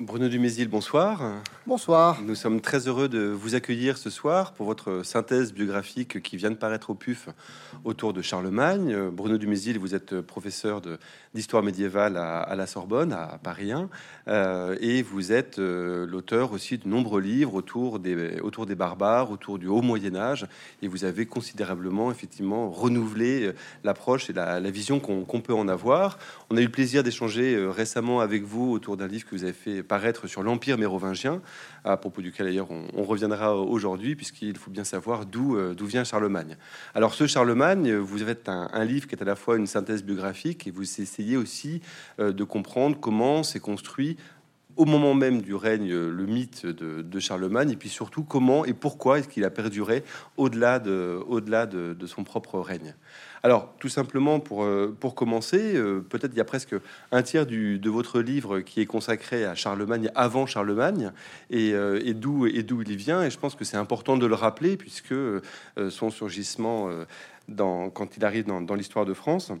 Bruno Dumézil, bonsoir. Bonsoir. Nous sommes très heureux de vous accueillir ce soir pour votre synthèse biographique qui vient de paraître au PUF autour de Charlemagne. Bruno Dumézil, vous êtes professeur d'histoire médiévale à, la Sorbonne, à Paris 1, euh, et vous êtes euh, l'auteur aussi de nombreux livres autour des, autour des barbares, autour du haut Moyen Âge, et vous avez considérablement, effectivement, renouvelé euh, l'approche et la, vision qu'on peut en avoir. On a eu le plaisir d'échanger récemment avec vous autour d'un livre que vous avez fait paraître sur l'Empire mérovingien, à propos duquel d'ailleurs on, reviendra aujourd'hui, puisqu'il faut bien savoir d'où euh, d'où vient Charlemagne. Alors ce Charlemagne, vous avez un, livre qui est à la fois une synthèse biographique, et vous essayez aussi euh, de comprendre comment s'est construit au moment même du règne le mythe de, Charlemagne et puis surtout comment et pourquoi est-ce qu'il a perduré au-delà de, au-delà de, son propre règne. Alors tout simplement pour, euh, pour commencer, euh, peut-être il y a presque un tiers du, de votre livre qui est consacré à Charlemagne avant Charlemagne et, euh, et d'où il vient et je pense que c'est important de le rappeler puisque son surgissement dans, quand il arrive dans, dans l'histoire de France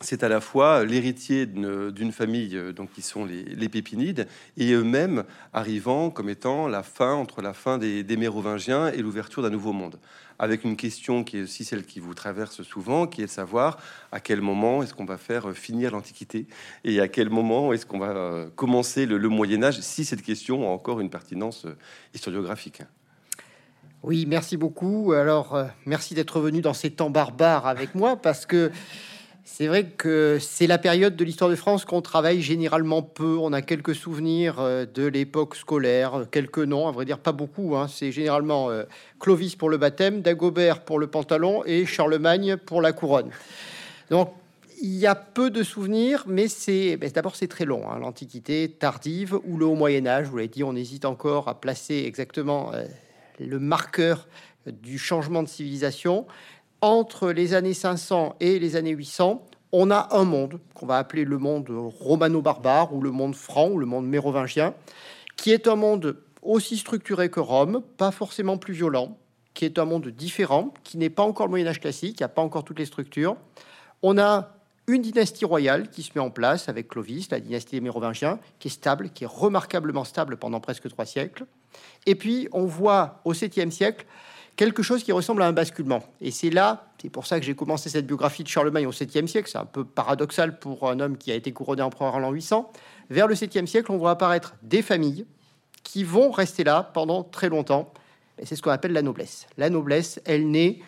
c'est à la fois l'héritier d'une famille euh, donc qui sont les, Pépinides et eux-mêmes arrivant comme étant la fin entre la fin des, Mérovingiens et l'ouverture d'un nouveau monde avec une question qui est aussi celle qui vous traverse souvent, qui est de savoir à quel moment est-ce qu'on va faire euh, finir l'Antiquité et à quel moment est-ce qu'on va euh, commencer le, Moyen Âge, si cette question a encore une pertinence historiographique. Oui, merci beaucoup. Alors, merci d'être venu dans ces temps barbares avec moi, parce que c'est vrai que c'est la période de l'histoire de France qu'on travaille généralement peu. On a quelques souvenirs euh, de l'époque scolaire, quelques noms, à vrai dire pas beaucoup. Hein. C'est généralement euh, Clovis pour le baptême, Dagobert pour le pantalon et Charlemagne pour la couronne. Donc il y a peu de souvenirs, mais c'est ben, d'abord c'est très long. Hein. L'Antiquité tardive ou le Haut Moyen Âge, vous l'avez dit, on hésite encore à placer exactement euh, le marqueur du changement de civilisation entre les années 500 et les années 800, on a un monde qu'on va appeler le monde romano-barbare ou le monde franc ou le monde mérovingien, qui est un monde aussi structuré que Rome, pas forcément plus violent, qui est un monde différent, qui n'est pas encore le Moyen Âge classique, il n'y a pas encore toutes les structures. On a une dynastie royale qui se met en place avec Clovis, la dynastie des Mérovingiens, qui est stable, qui est remarquablement stable pendant presque trois siècles. Et puis, on voit au 7e siècle quelque chose qui ressemble à un basculement. Et c'est là, c'est pour ça que j'ai commencé cette biographie de Charlemagne au 7e siècle, c'est un peu paradoxal pour un homme qui a été couronné empereur en l'an 800. Vers le 7e siècle, on voit apparaître des familles qui vont rester là pendant très longtemps. Et c'est ce qu'on appelle la noblesse. La noblesse, elle naît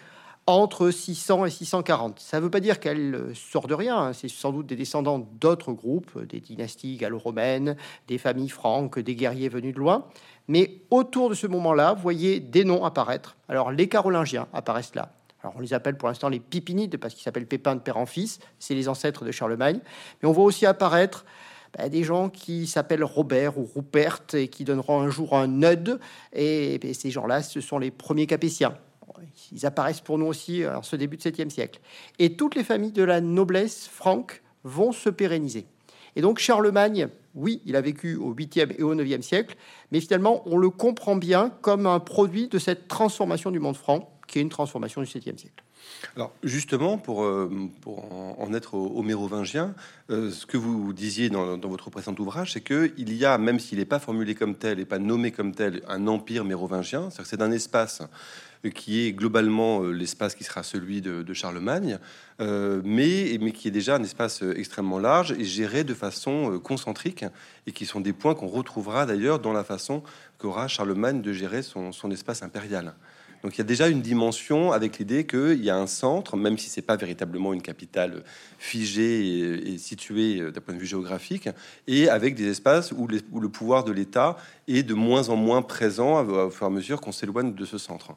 entre 600 et 640. Ça ne veut pas dire qu'elle sort de rien, hein. c'est sans doute des descendants d'autres groupes, des dynasties gallo-romaines, des familles franques, des guerriers venus de loin. Mais autour de ce moment-là, vous voyez des noms apparaître. Alors les Carolingiens apparaissent là. Alors on les appelle pour l'instant les Pipinides parce qu'ils s'appellent Pépin de père en fils, c'est les ancêtres de Charlemagne. Mais on voit aussi apparaître bah, des gens qui s'appellent Robert ou Rupert et qui donneront un jour un Neud. Et, et ces gens-là, ce sont les premiers Capétiens ils apparaissent pour nous aussi en ce début de 7e siècle. Et toutes les familles de la noblesse franque vont se pérenniser. Et donc Charlemagne, oui, il a vécu au 8e et au 9e siècle, mais finalement, on le comprend bien comme un produit de cette transformation du monde franc, qui est une transformation du 7e siècle. Alors justement, pour, euh, en être mérovingien, euh, ce que vous disiez dans, votre précédent ouvrage, c'est qu'il y a, même s'il n'est pas formulé comme tel et pas nommé comme tel, un empire mérovingien, c'est-à-dire que c'est un espace qui est globalement euh, l'espace qui sera celui de, Charlemagne, mais, mais qui est déjà un espace extrêmement large et géré de façon concentrique, et qui sont des points qu'on retrouvera d'ailleurs dans la façon qu'aura Charlemagne de gérer son, espace impérial. Donc il y a déjà une dimension avec l'idée qu'il y a un centre, même si c'est pas véritablement une capitale figée et, située d'un point de vue géographique, et avec des espaces où, où le pouvoir de l'État est de moins en moins présent au fur et à mesure qu'on s'éloigne de ce centre.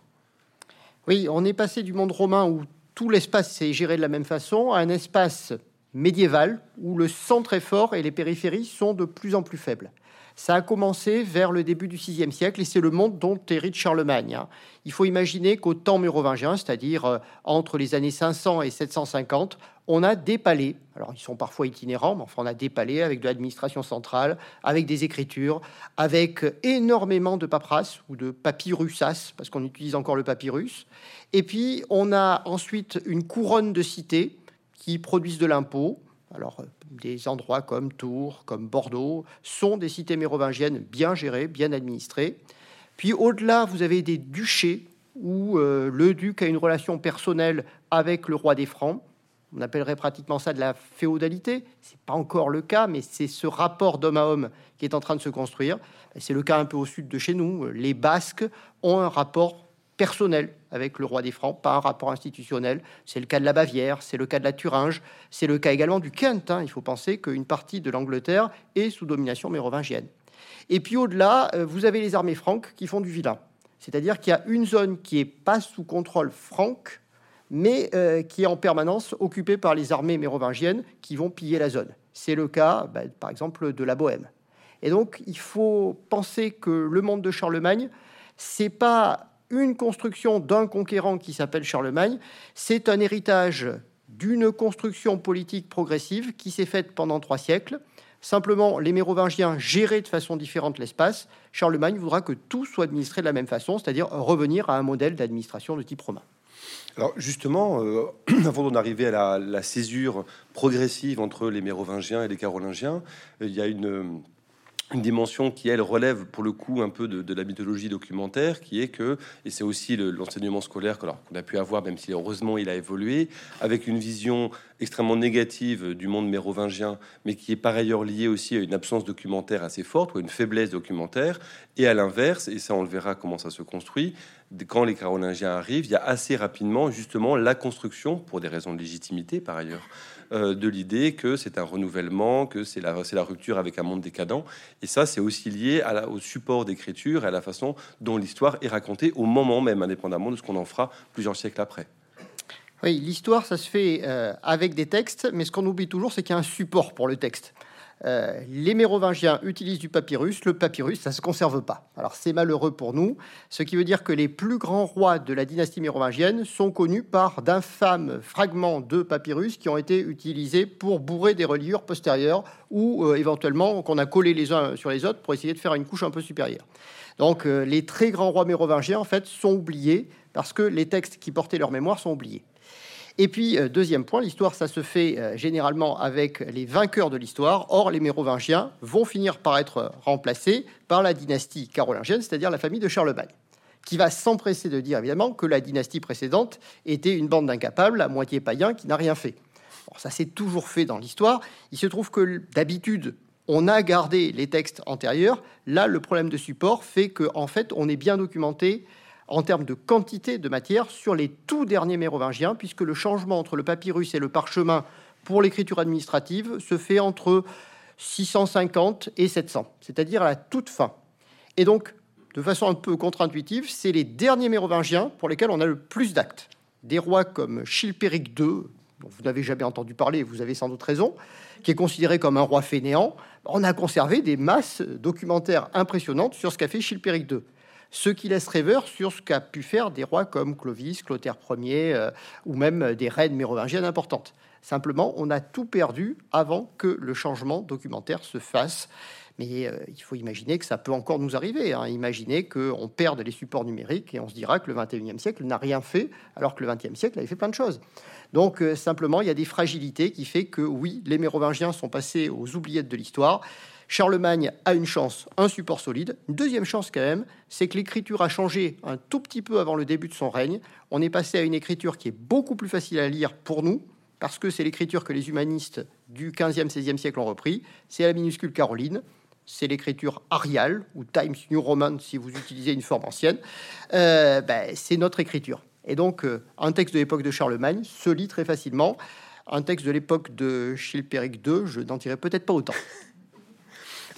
Oui, on est passé du monde romain où tout l'espace s'est géré de la même façon à un espace médiéval où le centre est fort et les périphéries sont de plus en plus faibles. Ça a commencé vers le début du VIe siècle et c'est le monde dont hérite Charlemagne. Hein. Il faut imaginer qu'au temps mérovingien, c'est-à-dire euh, entre les années 500 et 750, on a des palais. Alors, ils sont parfois itinérants, mais enfin, on a des palais avec de l'administration centrale, avec des écritures, avec énormément de paperasse ou de papyrusas, parce qu'on utilise encore le papyrus. Et puis, on a ensuite une couronne de cités qui produisent de l'impôt, Alors, des endroits comme Tours, comme Bordeaux, sont des cités mérovingiennes bien gérées, bien administrées. Puis au-delà, vous avez des duchés où le duc a une relation personnelle avec le roi des Francs on appellerait pratiquement ça de la féodalité. C'est pas encore le cas, mais c'est ce rapport d'homme à homme qui est en train de se construire. C'est le cas un peu au sud de chez nous. Les Basques ont un rapport personnel avec le roi des Francs, pas un rapport institutionnel. C'est le cas de la Bavière, c'est le cas de la Thuringe, c'est le cas également du Kent. Hein. Il faut penser qu'une partie de l'Angleterre est sous domination mérovingienne. Et puis au-delà, euh, vous avez les armées franques qui font du vilain. C'est-à-dire qu'il y a une zone qui est pas sous contrôle franque, mais euh, qui est en permanence occupé par les armées mérovingiennes qui vont piller la zone. C'est le cas, bah, par exemple, de la Bohème. Et donc, il faut penser que le monde de Charlemagne, c'est pas une construction d'un conquérant qui s'appelle Charlemagne, c'est un héritage d'une construction politique progressive qui s'est faite pendant trois siècles. Simplement, les Mérovingiens géraient de façon différente l'espace. Charlemagne voudra que tout soit administré de la même façon, c'est-à-dire revenir à un modèle d'administration de type romain. Alors justement, euh, avant d'en arriver à la, césure progressive entre les Mérovingiens et les Carolingiens, euh, il y a une, une dimension qui, elle, relève pour le coup un peu de, la mythologie documentaire, qui est que, et c'est aussi l'enseignement scolaire qu'on a pu avoir, même si heureusement il a évolué, avec une vision extrêmement négative du monde mérovingien, mais qui est par ailleurs liée aussi à une absence documentaire assez forte, ou à une faiblesse documentaire, et à l'inverse, et ça on le verra comment ça se construit, quand les Carolingiens arrivent, il y a assez rapidement justement la construction, pour des raisons de légitimité par ailleurs, euh, de l'idée que c'est un renouvellement, que c'est la, la rupture avec un monde décadent. Et ça, c'est aussi lié au support d'écriture et à la façon dont l'histoire est racontée au moment même, indépendamment de ce qu'on en fera plusieurs siècles après. Oui, l'histoire, ça se fait euh, avec des textes, mais ce qu'on oublie toujours, c'est qu'il y a un support pour le texte. Euh, les Mérovingiens utilisent du papyrus. Le papyrus, ça se conserve pas. Alors c'est malheureux pour nous, ce qui veut dire que les plus grands rois de la dynastie mérovingienne sont connus par d'infâmes fragments de papyrus qui ont été utilisés pour bourrer des reliures postérieures ou euh, éventuellement qu'on a collé les uns sur les autres pour essayer de faire une couche un peu supérieure. Donc euh, les très grands rois mérovingiens en fait sont oubliés parce que les textes qui portaient leur mémoire sont oubliés. Et puis, euh, deuxième point, l'histoire, ça se fait euh, généralement avec les vainqueurs de l'histoire. Or, les Mérovingiens vont finir par être remplacés par la dynastie carolingienne, c'est-à-dire la famille de Charlemagne, qui va s'empresser de dire évidemment que la dynastie précédente était une bande d'incapables, à moitié païens, qui n'a rien fait. ça s'est toujours fait dans l'histoire. Il se trouve que d'habitude, on a gardé les textes antérieurs. Là, le problème de support fait qu'en en fait, on est bien documenté en termes de quantité de matière sur les tout derniers mérovingiens, puisque le changement entre le papyrus et le parchemin pour l'écriture administrative se fait entre 650 et 700, c'est-à-dire à la toute fin. Et donc, de façon un peu contre-intuitive, c'est les derniers mérovingiens pour lesquels on a le plus d'actes. Des rois comme Chilpéric II, dont vous n'avez jamais entendu parler, vous avez sans doute raison, qui est considéré comme un roi fainéant, on a conservé des masses documentaires impressionnantes sur ce qu'a fait Chilpéric II ce qui laisse rêveur sur ce qu'a pu faire des rois comme Clovis, Clotaire Ier, euh, ou même des reines mérovingiennes importantes. Simplement, on a tout perdu avant que le changement documentaire se fasse. Mais euh, il faut imaginer que ça peut encore nous arriver. Hein. Imaginer qu'on perde les supports numériques et on se dira que le 21e siècle n'a rien fait, alors que le 20e siècle avait fait plein de choses. Donc euh, simplement, il y a des fragilités qui fait que oui, les Mérovingiens sont passés aux oubliettes de l'histoire. Charlemagne a une chance, un support solide. Deuxième chance quand même, c'est que l'écriture a changé un tout petit peu avant le début de son règne. On est passé à une écriture qui est beaucoup plus facile à lire pour nous, parce que c'est l'écriture que les humanistes du 15e, 16e siècle ont repris. C'est la minuscule caroline, c'est l'écriture ariale, ou Times New Roman si vous utilisez une forme ancienne. Euh, ben, c'est notre écriture. Et donc, euh, un texte de l'époque de Charlemagne se lit très facilement. Un texte de l'époque de Chilpéric II, je n'en dirai peut-être pas autant.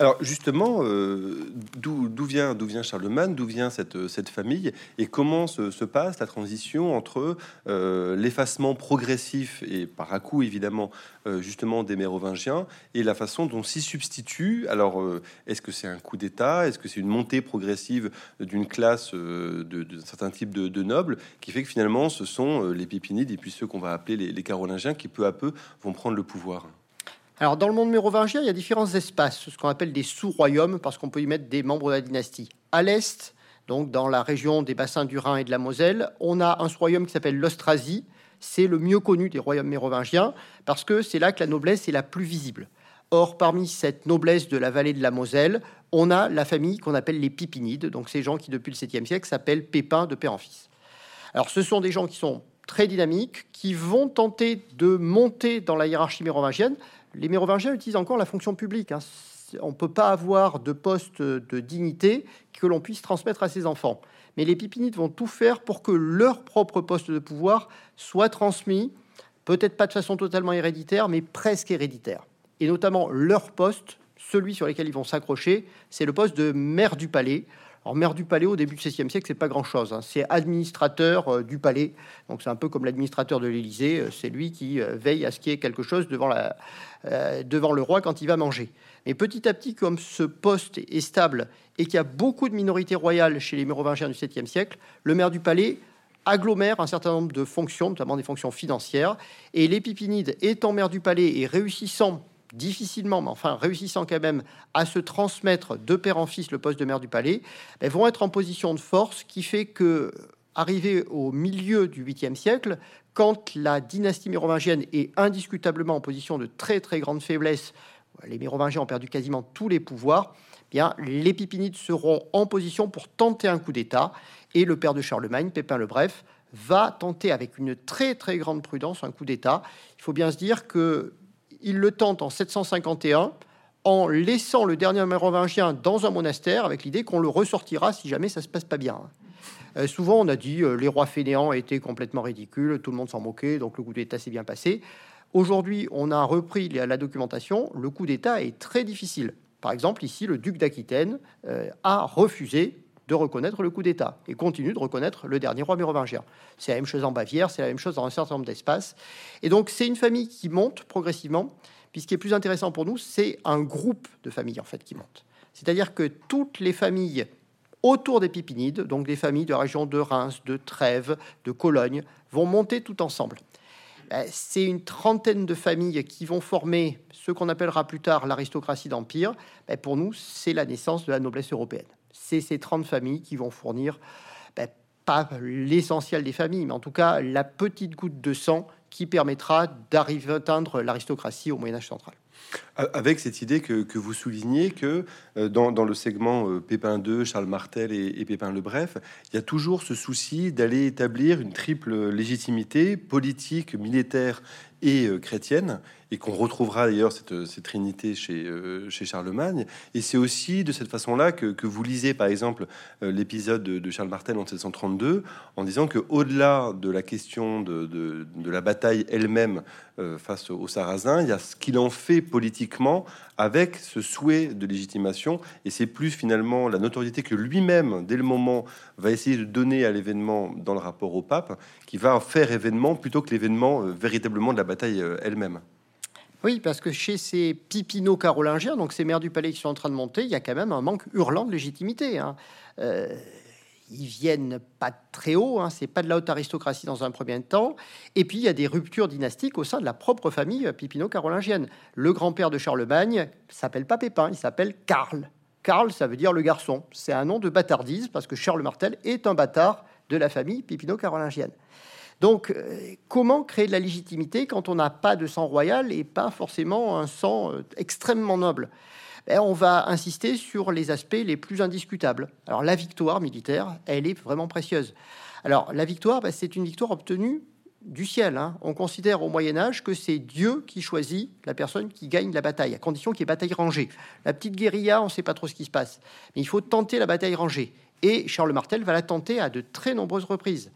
Alors justement, euh, d'où vient, vient Charlemagne, d'où vient cette, cette famille, et comment se, passe la transition entre euh, l'effacement progressif et par à coup évidemment euh, justement des Mérovingiens et la façon dont s'y substitue. Alors est-ce que c'est un coup d'État, est-ce que c'est une montée progressive d'une classe d'un certain type de, nobles qui fait que finalement ce sont les Pépinides et puis ceux qu'on va appeler les Carolingiens qui peu à peu vont prendre le pouvoir? Alors, dans le monde mérovingien, il y a différents espaces, ce qu'on appelle des sous-royaumes, parce qu'on peut y mettre des membres de la dynastie. À l'est, donc dans la région des bassins du Rhin et de la Moselle, on a un sous-royaume qui s'appelle l'Austrasie. c'est le mieux connu des royaumes mérovingiens parce que c'est là que la noblesse est la plus visible. Or, parmi cette noblesse de la vallée de la Moselle, on a la famille qu'on appelle les Pipinides, donc ces gens qui, depuis le 7e siècle, s'appellent Pépin de père en fils. Alors, ce sont des gens qui sont très dynamiques, qui vont tenter de monter dans la hiérarchie mérovingienne. Les mérovingiens utilisent encore la fonction publique. Hein. On ne peut pas avoir de poste de dignité que l'on puisse transmettre à ses enfants. Mais les Pipinides vont tout faire pour que leur propre poste de pouvoir soit transmis, peut-être pas de façon totalement héréditaire, mais presque héréditaire. Et notamment leur poste, celui sur lequel ils vont s'accrocher, c'est le poste de maire du palais. Alors, maire du palais au début du XVIe siècle, c'est pas grand-chose. Hein. C'est administrateur euh, du palais. Donc, c'est un peu comme l'administrateur de l'Élysée. Euh, c'est lui qui euh, veille à ce qu'il y ait quelque chose devant, le roi quand il va manger. Mais petit à petit, comme ce poste est stable et qu'il y a beaucoup de minorités royales chez les Mérovingiens du 7e siècle, le maire du palais agglomère un certain nombre de fonctions, notamment des fonctions financières. Et les Pipinides, étant maire du palais et réussissant difficilement, mais enfin réussissant quand même à se transmettre de père en fils le poste de maire du palais, elles vont être en position de force qui fait que, arrivé au milieu du 8e siècle, quand la dynastie mérovingienne est indiscutablement en position de très très grande faiblesse, les mérovingiens ont perdu quasiment tous les pouvoirs, bien les Pipinides seront en position pour tenter un coup d'État, et le père de Charlemagne, Pépin le Bref, va tenter avec une très très grande prudence un coup d'État. Il faut bien se dire que il le tente en 751 en laissant le dernier mérovingien dans un monastère avec l'idée qu'on le ressortira si jamais ça se passe pas bien. Euh, souvent, on a dit euh, les rois fainéants étaient complètement ridicules, tout le monde s'en moquait, donc le coup d'État s'est bien passé. Aujourd'hui, on a repris la, documentation. Le coup d'État est très difficile. Par exemple, ici, le duc d'Aquitaine euh, a refusé de reconnaître le coup d'État et continue de reconnaître le dernier roi mérovingien. C'est la même chose en Bavière, c'est la même chose dans un certain nombre d'espaces. Et donc c'est une famille qui monte progressivement. Puis ce qui est plus intéressant pour nous, c'est un groupe de familles en fait qui monte. C'est-à-dire que toutes les familles autour des Pipinides, donc des familles de la région de Reims, de Trèves, de Cologne, vont monter tout ensemble. Euh, c'est une trentaine de familles qui vont former ce qu'on appellera plus tard l'aristocratie d'empire. Ben, pour nous, c'est la naissance de la noblesse européenne c'est ces 30 familles qui vont fournir, ben, pas l'essentiel des familles, mais en tout cas la petite goutte de sang qui permettra d'arriver à atteindre l'aristocratie au Moyen Âge central. Avec cette idée que, vous soulignez que euh, dans, le segment euh, Pépin II, Charles Martel et, Pépin le Bref, il y a toujours ce souci d'aller établir une triple légitimité politique, militaire et euh, chrétienne et qu'on retrouvera d'ailleurs cette, cette, trinité chez, euh, chez Charlemagne. Et c'est aussi de cette façon-là que, que, vous lisez, par exemple, euh, l'épisode de, Charles Martel en 1732, en disant que au-delà de la question de, la bataille elle-même euh, face aux Sarrasins, il y a ce qu'il en fait politiquement avec ce souhait de légitimation. Et c'est plus finalement la notoriété que lui-même, dès le moment, va essayer de donner à l'événement dans le rapport au pape, qui va en faire événement plutôt que l'événement véritablement de la bataille elle-même. Oui, parce que chez ces Pipino carolingiens, donc ces maires du palais qui sont en train de monter, il y a quand même un manque hurlant de légitimité. Hein. Euh, ils viennent pas très haut, hein, c'est pas de la haute aristocratie dans un premier temps. Et puis il y a des ruptures dynastiques au sein de la propre famille Pipino carolingienne. Le grand-père de Charlemagne s'appelle pas Pépin, il s'appelle Karl. Karl, ça veut dire le garçon. C'est un nom de bâtardise parce que Charles Martel est un bâtard de la famille Pipino carolingienne. Donc, euh, comment créer de la légitimité quand on n'a pas de sang royal et pas forcément un sang euh, extrêmement noble? Ben, On va insister sur les aspects les plus indiscutables. Alors, la victoire militaire, elle est vraiment précieuse. Alors, la victoire, ben, c'est une victoire obtenue du ciel. Hein. On considère au Moyen Âge que c'est Dieu qui choisit la personne qui gagne la bataille, à condition qu'il y ait bataille rangée. La petite guérilla, on ne sait pas trop ce qui se passe, mais il faut tenter la bataille rangée. Et Charles Martel va la tenter à de très nombreuses reprises.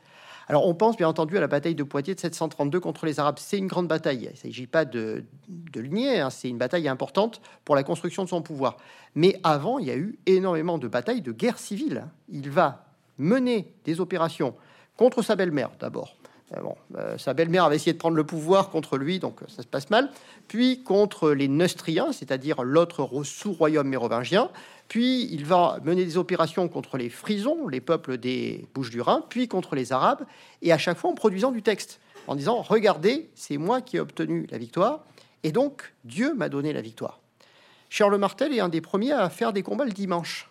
Alors on pense bien entendu à la bataille de Poitiers de 732 contre les Arabes. C'est une grande bataille. Il ne s'agit pas de, de hein. c'est une bataille importante pour la construction de son pouvoir. Mais avant, il y a eu énormément de batailles, de guerres civiles. Il va mener des opérations contre sa belle-mère d'abord. Euh, euh, sa belle-mère avait essayé de prendre le pouvoir contre lui, donc ça se passe mal. Puis contre les Neustriens, c'est-à-dire l'autre sous-royaume mérovingien. Puis il va mener des opérations contre les Frisons, les peuples des Bouches du Rhin, puis contre les Arabes, et à chaque fois en produisant du texte, en disant Regardez, c'est moi qui ai obtenu la victoire, et donc Dieu m'a donné la victoire. Charles Martel est un des premiers à faire des combats le dimanche.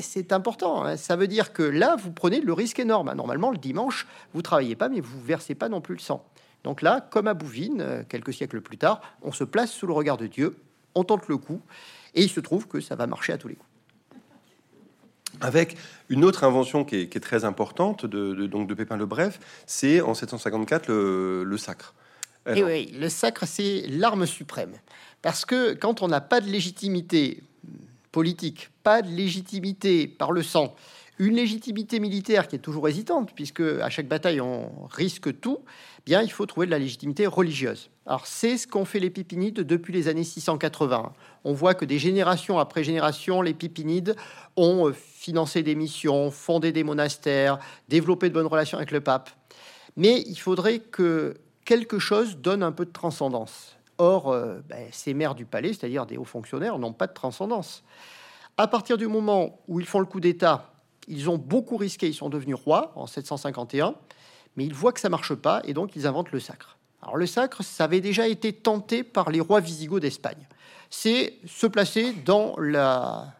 C'est important. Hein. Ça veut dire que là, vous prenez le risque énorme. Hein. Normalement, le dimanche, vous travaillez pas, mais vous versez pas non plus le sang. Donc là, comme à Bouvines, euh, quelques siècles plus tard, on se place sous le regard de Dieu, on tente le coup, et il se trouve que ça va marcher à tous les coups. Avec une autre invention qui est, très importante de, donc de Pépin le Bref, c'est en 754 le, sacre. Et oui, le sacre, c'est l'arme suprême. Parce que quand on n'a pas de légitimité politique, pas de légitimité par le sang, une légitimité militaire qui est toujours hésitante, puisque à chaque bataille on risque tout, bien il faut trouver de la légitimité religieuse. Alors c'est ce qu'ont fait les Pipinides depuis les années 680. On voit que des générations après générations, les Pipinides ont euh, financé des missions, fondé des monastères, développé de bonnes relations avec le pape. Mais il faudrait que quelque chose donne un peu de transcendance. Or, euh, ben, ces maires du palais, c'est-à-dire des hauts fonctionnaires, n'ont pas de transcendance. À partir du moment où ils font le coup d'État ils ont beaucoup risqué, ils sont devenus rois en 751, mais ils voient que ça marche pas et donc ils inventent le sacre. Alors le sacre, ça avait déjà été tenté par les rois visigoths d'Espagne. C'est se placer dans la,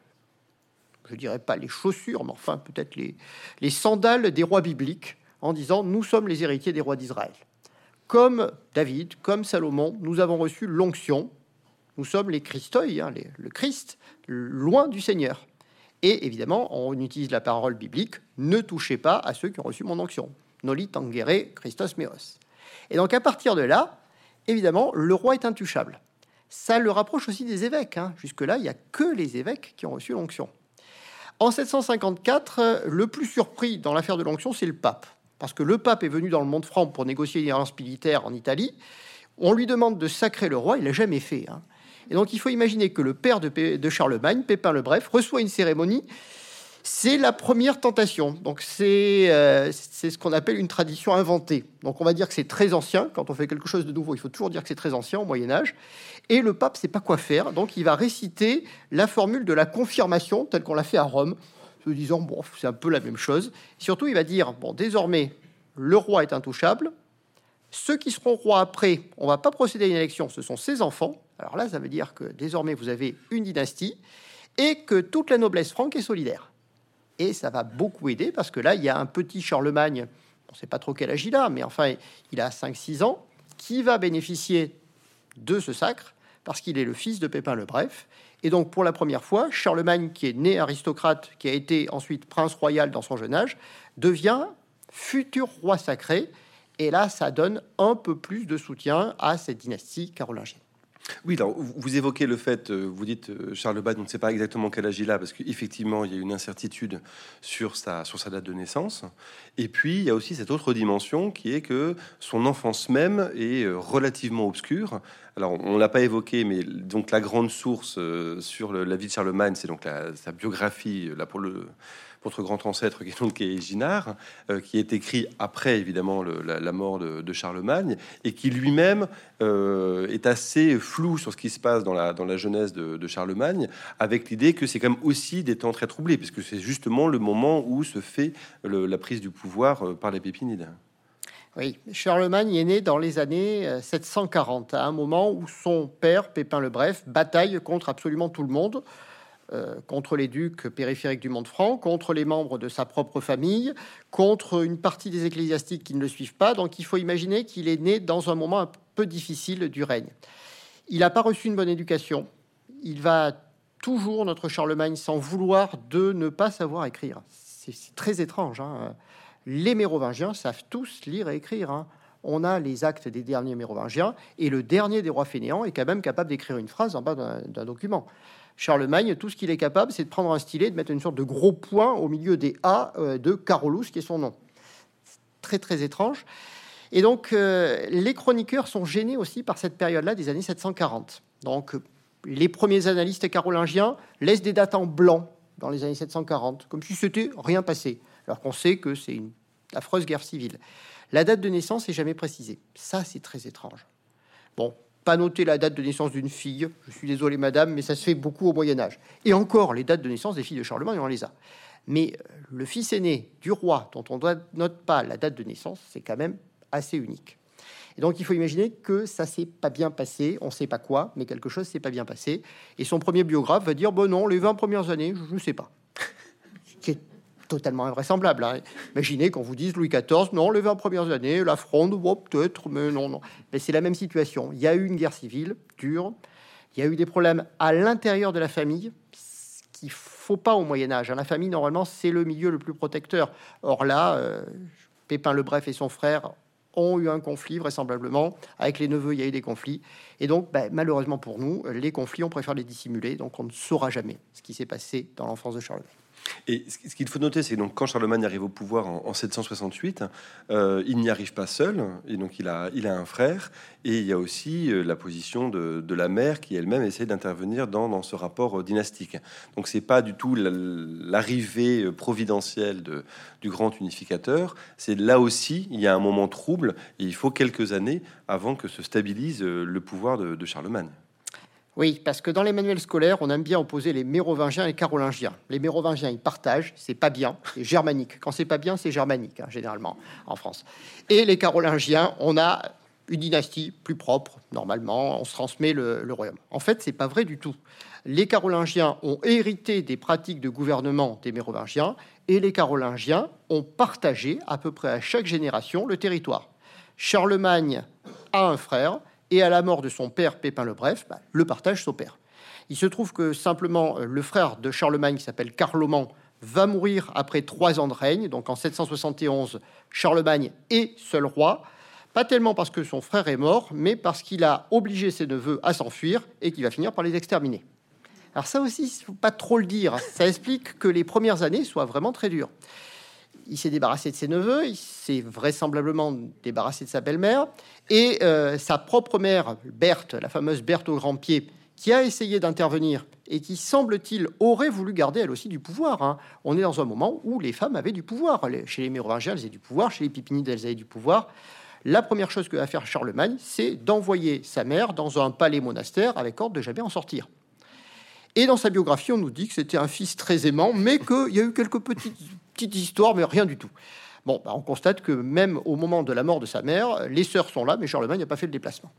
je dirais pas les chaussures, mais enfin peut-être les, les sandales des rois bibliques, en disant nous sommes les héritiers des rois d'Israël. Comme David, comme Salomon, nous avons reçu l'onction. Nous sommes les Christoi, hein, le Christ, loin du Seigneur. Et évidemment, on utilise la parole biblique ne touchez pas à ceux qui ont reçu mon onction. Noli tangere Christos meos. Et donc, à partir de là, évidemment, le roi est intouchable. Ça le rapproche aussi des évêques. Hein. Jusque-là, il n'y a que les évêques qui ont reçu l'onction. En 754, le plus surpris dans l'affaire de l'onction, c'est le pape. Parce que le pape est venu dans le monde franc pour négocier une alliance militaire en Italie. On lui demande de sacrer le roi, il l'a jamais fait. Hein. Et donc il faut imaginer que le père de, Charlemagne, Pépin le Bref, reçoit une cérémonie. C'est la première tentation. Donc euh, c'est ce qu'on appelle une tradition inventée. Donc on va dire que c'est très ancien. Quand on fait quelque chose de nouveau, il faut toujours dire que c'est très ancien au Moyen Âge. Et le pape sait pas quoi faire. Donc il va réciter la formule de la confirmation telle qu'on l'a fait à Rome, disant bon c'est un peu la même chose. Surtout il va dire bon désormais le roi est intouchable. Ceux qui seront rois après, on va pas procéder à une élection, ce sont ses enfants. Alors là, ça veut dire que désormais, vous avez une dynastie et que toute la noblesse franque est solidaire. Et ça va beaucoup aider parce que là, il y a un petit Charlemagne, on ne sait pas trop quel âge il a, mais enfin, il a 5-6 ans, qui va bénéficier de ce sacre parce qu'il est le fils de Pépin le Bref. Et donc, pour la première fois, Charlemagne, qui est né aristocrate, qui a été ensuite prince royal dans son jeune âge, devient futur roi sacré. Et là, ça donne un peu plus de soutien à cette dynastie carolingienne. Oui, alors vous évoquez le fait, euh, vous dites euh, Charles Bad, on ne sait pas exactement quel âge il a, parce qu'effectivement, il y a une incertitude sur sa, sur sa date de naissance. Et puis, il y a aussi cette autre dimension qui est que son enfance même est euh, relativement obscure. Alors, on l'a pas évoqué, mais donc la grande source sur la vie de Charlemagne, c'est donc sa biographie, là pour le votre grand ancêtre qui est donc Ginard, euh, qui est écrit après évidemment la, mort de, Charlemagne et qui lui-même euh, est assez flou sur ce qui se passe dans la, dans la jeunesse de, Charlemagne, avec l'idée que c'est quand même aussi des temps très troublés, puisque c'est justement le moment où se fait la prise du pouvoir euh, par les Pépinides. Oui, Charlemagne est né dans les années 740, à un moment où son père, Pépin le Bref, bataille contre absolument tout le monde. Euh, contre les ducs périphériques du monde franc, contre les membres de sa propre famille, contre une partie des ecclésiastiques qui ne le suivent pas. Donc il faut imaginer qu'il est né dans un moment un peu difficile du règne. Il n'a pas reçu une bonne éducation. Il va toujours, notre Charlemagne, sans vouloir de ne pas savoir écrire. C'est très étrange. Hein. Les Mérovingiens savent tous lire et écrire. Hein. On a les actes des derniers Mérovingiens et le dernier des rois fainéants est quand même capable d'écrire une phrase en bas d'un document. Charlemagne, tout ce qu'il est capable, c'est de prendre un stylet, de mettre une sorte de gros point au milieu des A euh, de Carolus, qui est son nom. Très très étrange. Et donc, euh, les chroniqueurs sont gênés aussi par cette période-là des années 740. Donc, les premiers analystes carolingiens laissent des dates en blanc dans les années 740, comme si c'était rien passé, alors qu'on sait que c'est une affreuse guerre civile. La date de naissance est jamais précisée. Ça, c'est très étrange. Bon, pas noter la date de naissance d'une fille. Je suis désolé, madame, mais ça se fait beaucoup au Moyen Âge. Et encore, les dates de naissance des filles de Charlemagne, on les a. Mais euh, le fils aîné du roi, dont on ne note pas la date de naissance, c'est quand même assez unique. Et donc, il faut imaginer que ça s'est pas bien passé. On ne sait pas quoi, mais quelque chose s'est pas bien passé. Et son premier biographe va dire bon non, les 20 premières années, je ne sais pas. totalement invraisemblable. Hein. Imaginez qu'on vous dise Louis XIV, non, les 20 premières années, la fronde, peut-être, mais non, non. Mais c'est la même situation. Il y a eu une guerre civile dure, il y a eu des problèmes à l'intérieur de la famille, ce qu'il faut pas au Moyen Âge. Hein. La famille, normalement, c'est le milieu le plus protecteur. Or là, euh, Pépin le Bref et son frère ont eu un conflit, vraisemblablement. Avec les neveux, il y a eu des conflits. Et donc, ben, malheureusement pour nous, les conflits, on préfère les dissimuler. Donc, on ne saura jamais ce qui s'est passé dans l'enfance de Charlemagne. Et ce qu'il faut noter, c'est donc quand Charlemagne arrive au pouvoir en, 768, euh, il n'y arrive pas seul, et donc il a, il a un frère, et il y a aussi euh, la position de, la mère qui elle-même essaie d'intervenir dans, ce rapport euh, dynastique. Donc c'est pas du tout l'arrivée providentielle de, du grand unificateur, c'est là aussi il y a un moment trouble, et il faut quelques années avant que se stabilise le pouvoir de Charlemagne. Oui, parce que dans les manuels scolaires, on aime bien opposer les mérovingiens et les carolingiens. Les mérovingiens, ils partagent, c'est pas bien, c'est germanique. Quand c'est pas bien, c'est germanique, hein, généralement, en France. Et les carolingiens, on a une dynastie plus propre, normalement, on se transmet le, royaume. En fait, c'est pas vrai du tout. Les carolingiens ont hérité des pratiques de gouvernement des mérovingiens, et les carolingiens ont partagé à peu près à chaque génération le territoire. Charlemagne a un frère, et à la mort de son père Pépin le Bref, bah, le partage s'opère. Il se trouve que simplement euh, le frère de Charlemagne, qui s'appelle Carloman, va mourir après trois ans de règne. Donc en 771, Charlemagne est seul roi, pas tellement parce que son frère est mort, mais parce qu'il a obligé ses neveux à s'enfuir et qu'il va finir par les exterminer. Alors ça aussi, il faut pas trop le dire. Ça explique que les premières années soient vraiment très dures il s'est débarrassé de ses neveux, il s'est vraisemblablement débarrassé de sa belle-mère, et euh, sa propre mère, Berthe, la fameuse Berthe au grand pied, qui a essayé d'intervenir et qui, semble-t-il, aurait voulu garder elle aussi du pouvoir. Hein. On est dans un moment où les femmes avaient du pouvoir. Chez les Mérovingiens, elles avaient du pouvoir, chez les Pipinides, elles avaient du pouvoir. La première chose que va faire Charlemagne, c'est d'envoyer sa mère dans un palais monastère avec ordre de jamais en sortir. Et dans sa biographie, on nous dit que c'était un fils très aimant, mais qu'il y a eu quelques petites petite histoire, mais rien du tout. Bon, bah, on constate que même au moment de la mort de sa mère, les sœurs sont là, mais Charlemagne n'a pas fait le déplacement.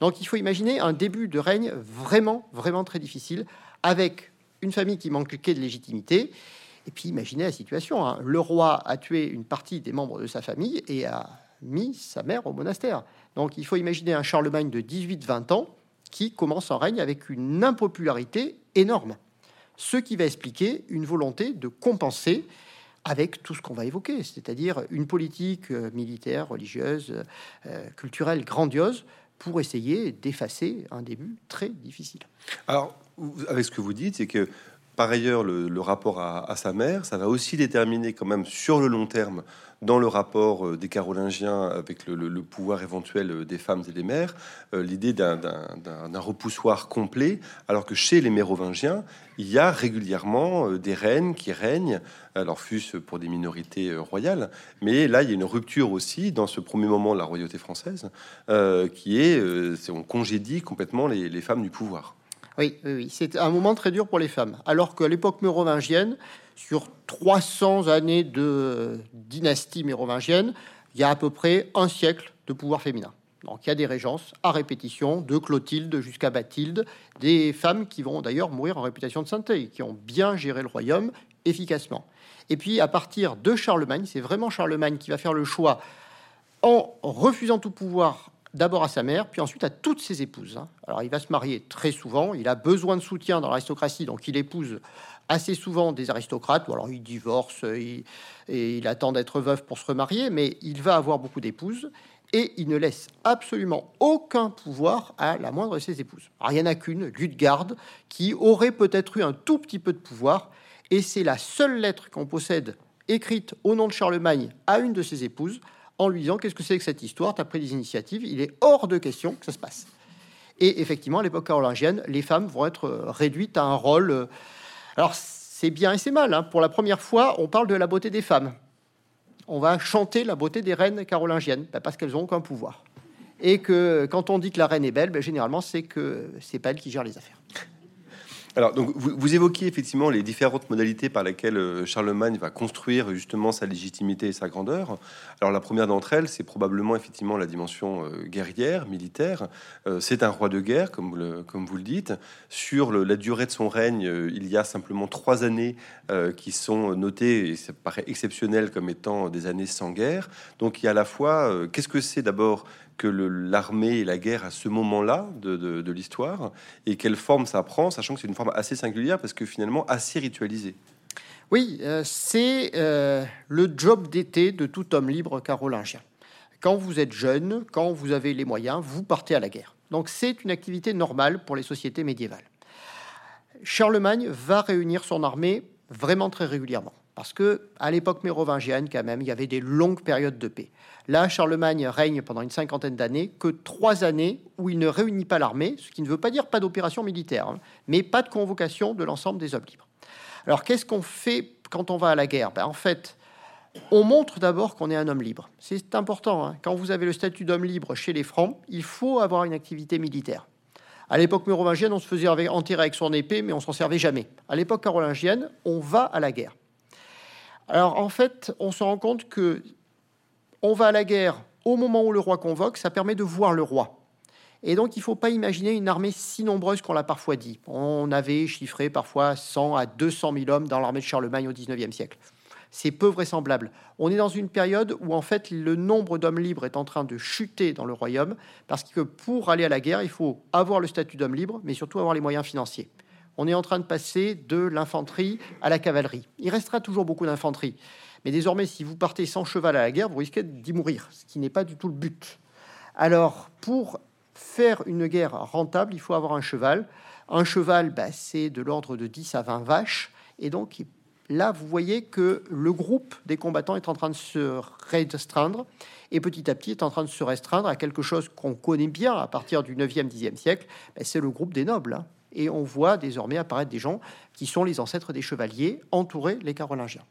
Donc il faut imaginer un début de règne vraiment, vraiment très difficile, avec une famille qui manquait de légitimité. Et puis imaginez la situation. Hein. Le roi a tué une partie des membres de sa famille et a mis sa mère au monastère. Donc il faut imaginer un Charlemagne de 18-20 ans qui commence en règne avec une impopularité énorme. Ce qui va expliquer une volonté de compenser avec tout ce qu'on va évoquer, c'est-à-dire une politique euh, militaire, religieuse, euh, culturelle grandiose pour essayer d'effacer un début très difficile. Alors, avec ce que vous dites, c'est que par ailleurs, le, rapport à, sa mère, ça va aussi déterminer quand même sur le long terme, dans le rapport euh, des Carolingiens avec le, pouvoir éventuel euh, des femmes et des mères, euh, l'idée d'un repoussoir complet, alors que chez les Mérovingiens, il y a régulièrement des reines qui règnent, alors fût-ce pour des minorités royales, mais là, il y a une rupture aussi dans ce premier moment de la royauté française, qui est, on congédie complètement les femmes du pouvoir. Oui, c'est un moment très dur pour les femmes. Alors qu'à l'époque mérovingienne, sur 300 années de dynastie mérovingienne, il y a à peu près un siècle de pouvoir féminin. Donc il y a des régences à répétition, de Clotilde jusqu'à Bathilde, des femmes qui vont d'ailleurs mourir en réputation de sainteté, qui ont bien géré le royaume efficacement. Et puis à partir de Charlemagne, c'est vraiment Charlemagne qui va faire le choix, en refusant tout pouvoir d'abord à sa mère, puis ensuite à toutes ses épouses. Hein. Alors il va se marier très souvent, il a besoin de soutien dans l'aristocratie, donc il épouse assez souvent des aristocrates, ou alors il divorce et il attend d'être veuf pour se remarier, mais il va avoir beaucoup d'épouses et il ne laisse absolument aucun pouvoir à la moindre de ses épouses. Alors, il en a qu'une, Ludgarde, qui aurait peut-être eu un tout petit peu de pouvoir, et c'est la seule lettre qu'on possède écrite au nom de Charlemagne à une de ses épouses, en lui disant qu'est-ce que c'est que cette histoire, tu as pris des initiatives, il est hors de question que ça se passe. Et effectivement, à l'époque carolingienne, les femmes vont être euh, réduites à un rôle. Euh, alors, c'est bien et c'est mal. Hein. Pour la première fois, on parle de la beauté des femmes. On va chanter la beauté des reines carolingiennes, ben, parce qu'elles ont aucun pouvoir. Et que quand on dit que la reine est belle, ben, généralement, c'est que c'est pas elle qui gère les affaires. Alors, donc, vous, vous, évoquiez effectivement les différentes modalités par lesquelles euh, Charlemagne va construire justement sa légitimité et sa grandeur. Alors, la première d'entre elles, c'est probablement effectivement la dimension euh, guerrière, militaire. Euh, c'est un roi de guerre, comme vous le, dites. Sur la durée de son règne, il y a simplement trois années qui sont notées, et ça paraît exceptionnel comme étant des années sans guerre. Donc, il y a à la fois, qu'est-ce que c'est d'abord que l'armée et la guerre à ce moment-là de, l'histoire et quelle forme ça prend, sachant que c'est une forme assez singulière parce que finalement assez ritualisée. Oui, euh, c'est euh, le job d'été de tout homme libre carolingien. Quand vous êtes jeune, quand vous avez les moyens, vous partez à la guerre. Donc c'est une activité normale pour les sociétés médiévales. Charlemagne va réunir son armée vraiment très régulièrement. Parce que à l'époque mérovingienne, quand même, il y avait des longues périodes de paix. Là, Charlemagne règne pendant une cinquantaine d'années, que trois années où il ne réunit pas l'armée, ce qui ne veut pas dire pas d'opération militaire, hein, mais pas de convocation de l'ensemble des hommes libres. Alors, qu'est-ce qu'on fait quand on va à la guerre? Ben, En fait, on montre d'abord qu'on est un homme libre. C'est important. Hein. Quand vous avez le statut d'homme libre chez les Francs, il faut avoir une activité militaire. À l'époque mérovingienne, on se faisait enterrer avec son épée, mais on s'en servait jamais. À l'époque carolingienne, on va à la guerre. Alors en fait, on se rend compte que on va à la guerre au moment où le roi convoque, ça permet de voir le roi. Et donc, il ne faut pas imaginer une armée si nombreuse qu'on l'a parfois dit. On avait chiffré parfois 100 à 200 000 hommes dans l'armée de Charlemagne au XIXe siècle. C'est peu vraisemblable. On est dans une période où, en fait, le nombre d'hommes libres est en train de chuter dans le royaume, parce que pour aller à la guerre, il faut avoir le statut d'homme libre, mais surtout avoir les moyens financiers on est en train de passer de l'infanterie à la cavalerie. Il restera toujours beaucoup d'infanterie. Mais désormais, si vous partez sans cheval à la guerre, vous risquez d'y mourir, ce qui n'est pas du tout le but. Alors, pour faire une guerre rentable, il faut avoir un cheval. Un cheval, bah, c'est de l'ordre de 10 à 20 vaches. Et donc, là, vous voyez que le groupe des combattants est en train de se restreindre. Et petit à petit, est en train de se restreindre à quelque chose qu'on connaît bien à partir du 9e, 10e siècle. Bah, c'est le groupe des nobles. Hein et on voit désormais apparaître des gens qui sont les ancêtres des chevaliers, entourer les Carolingiens.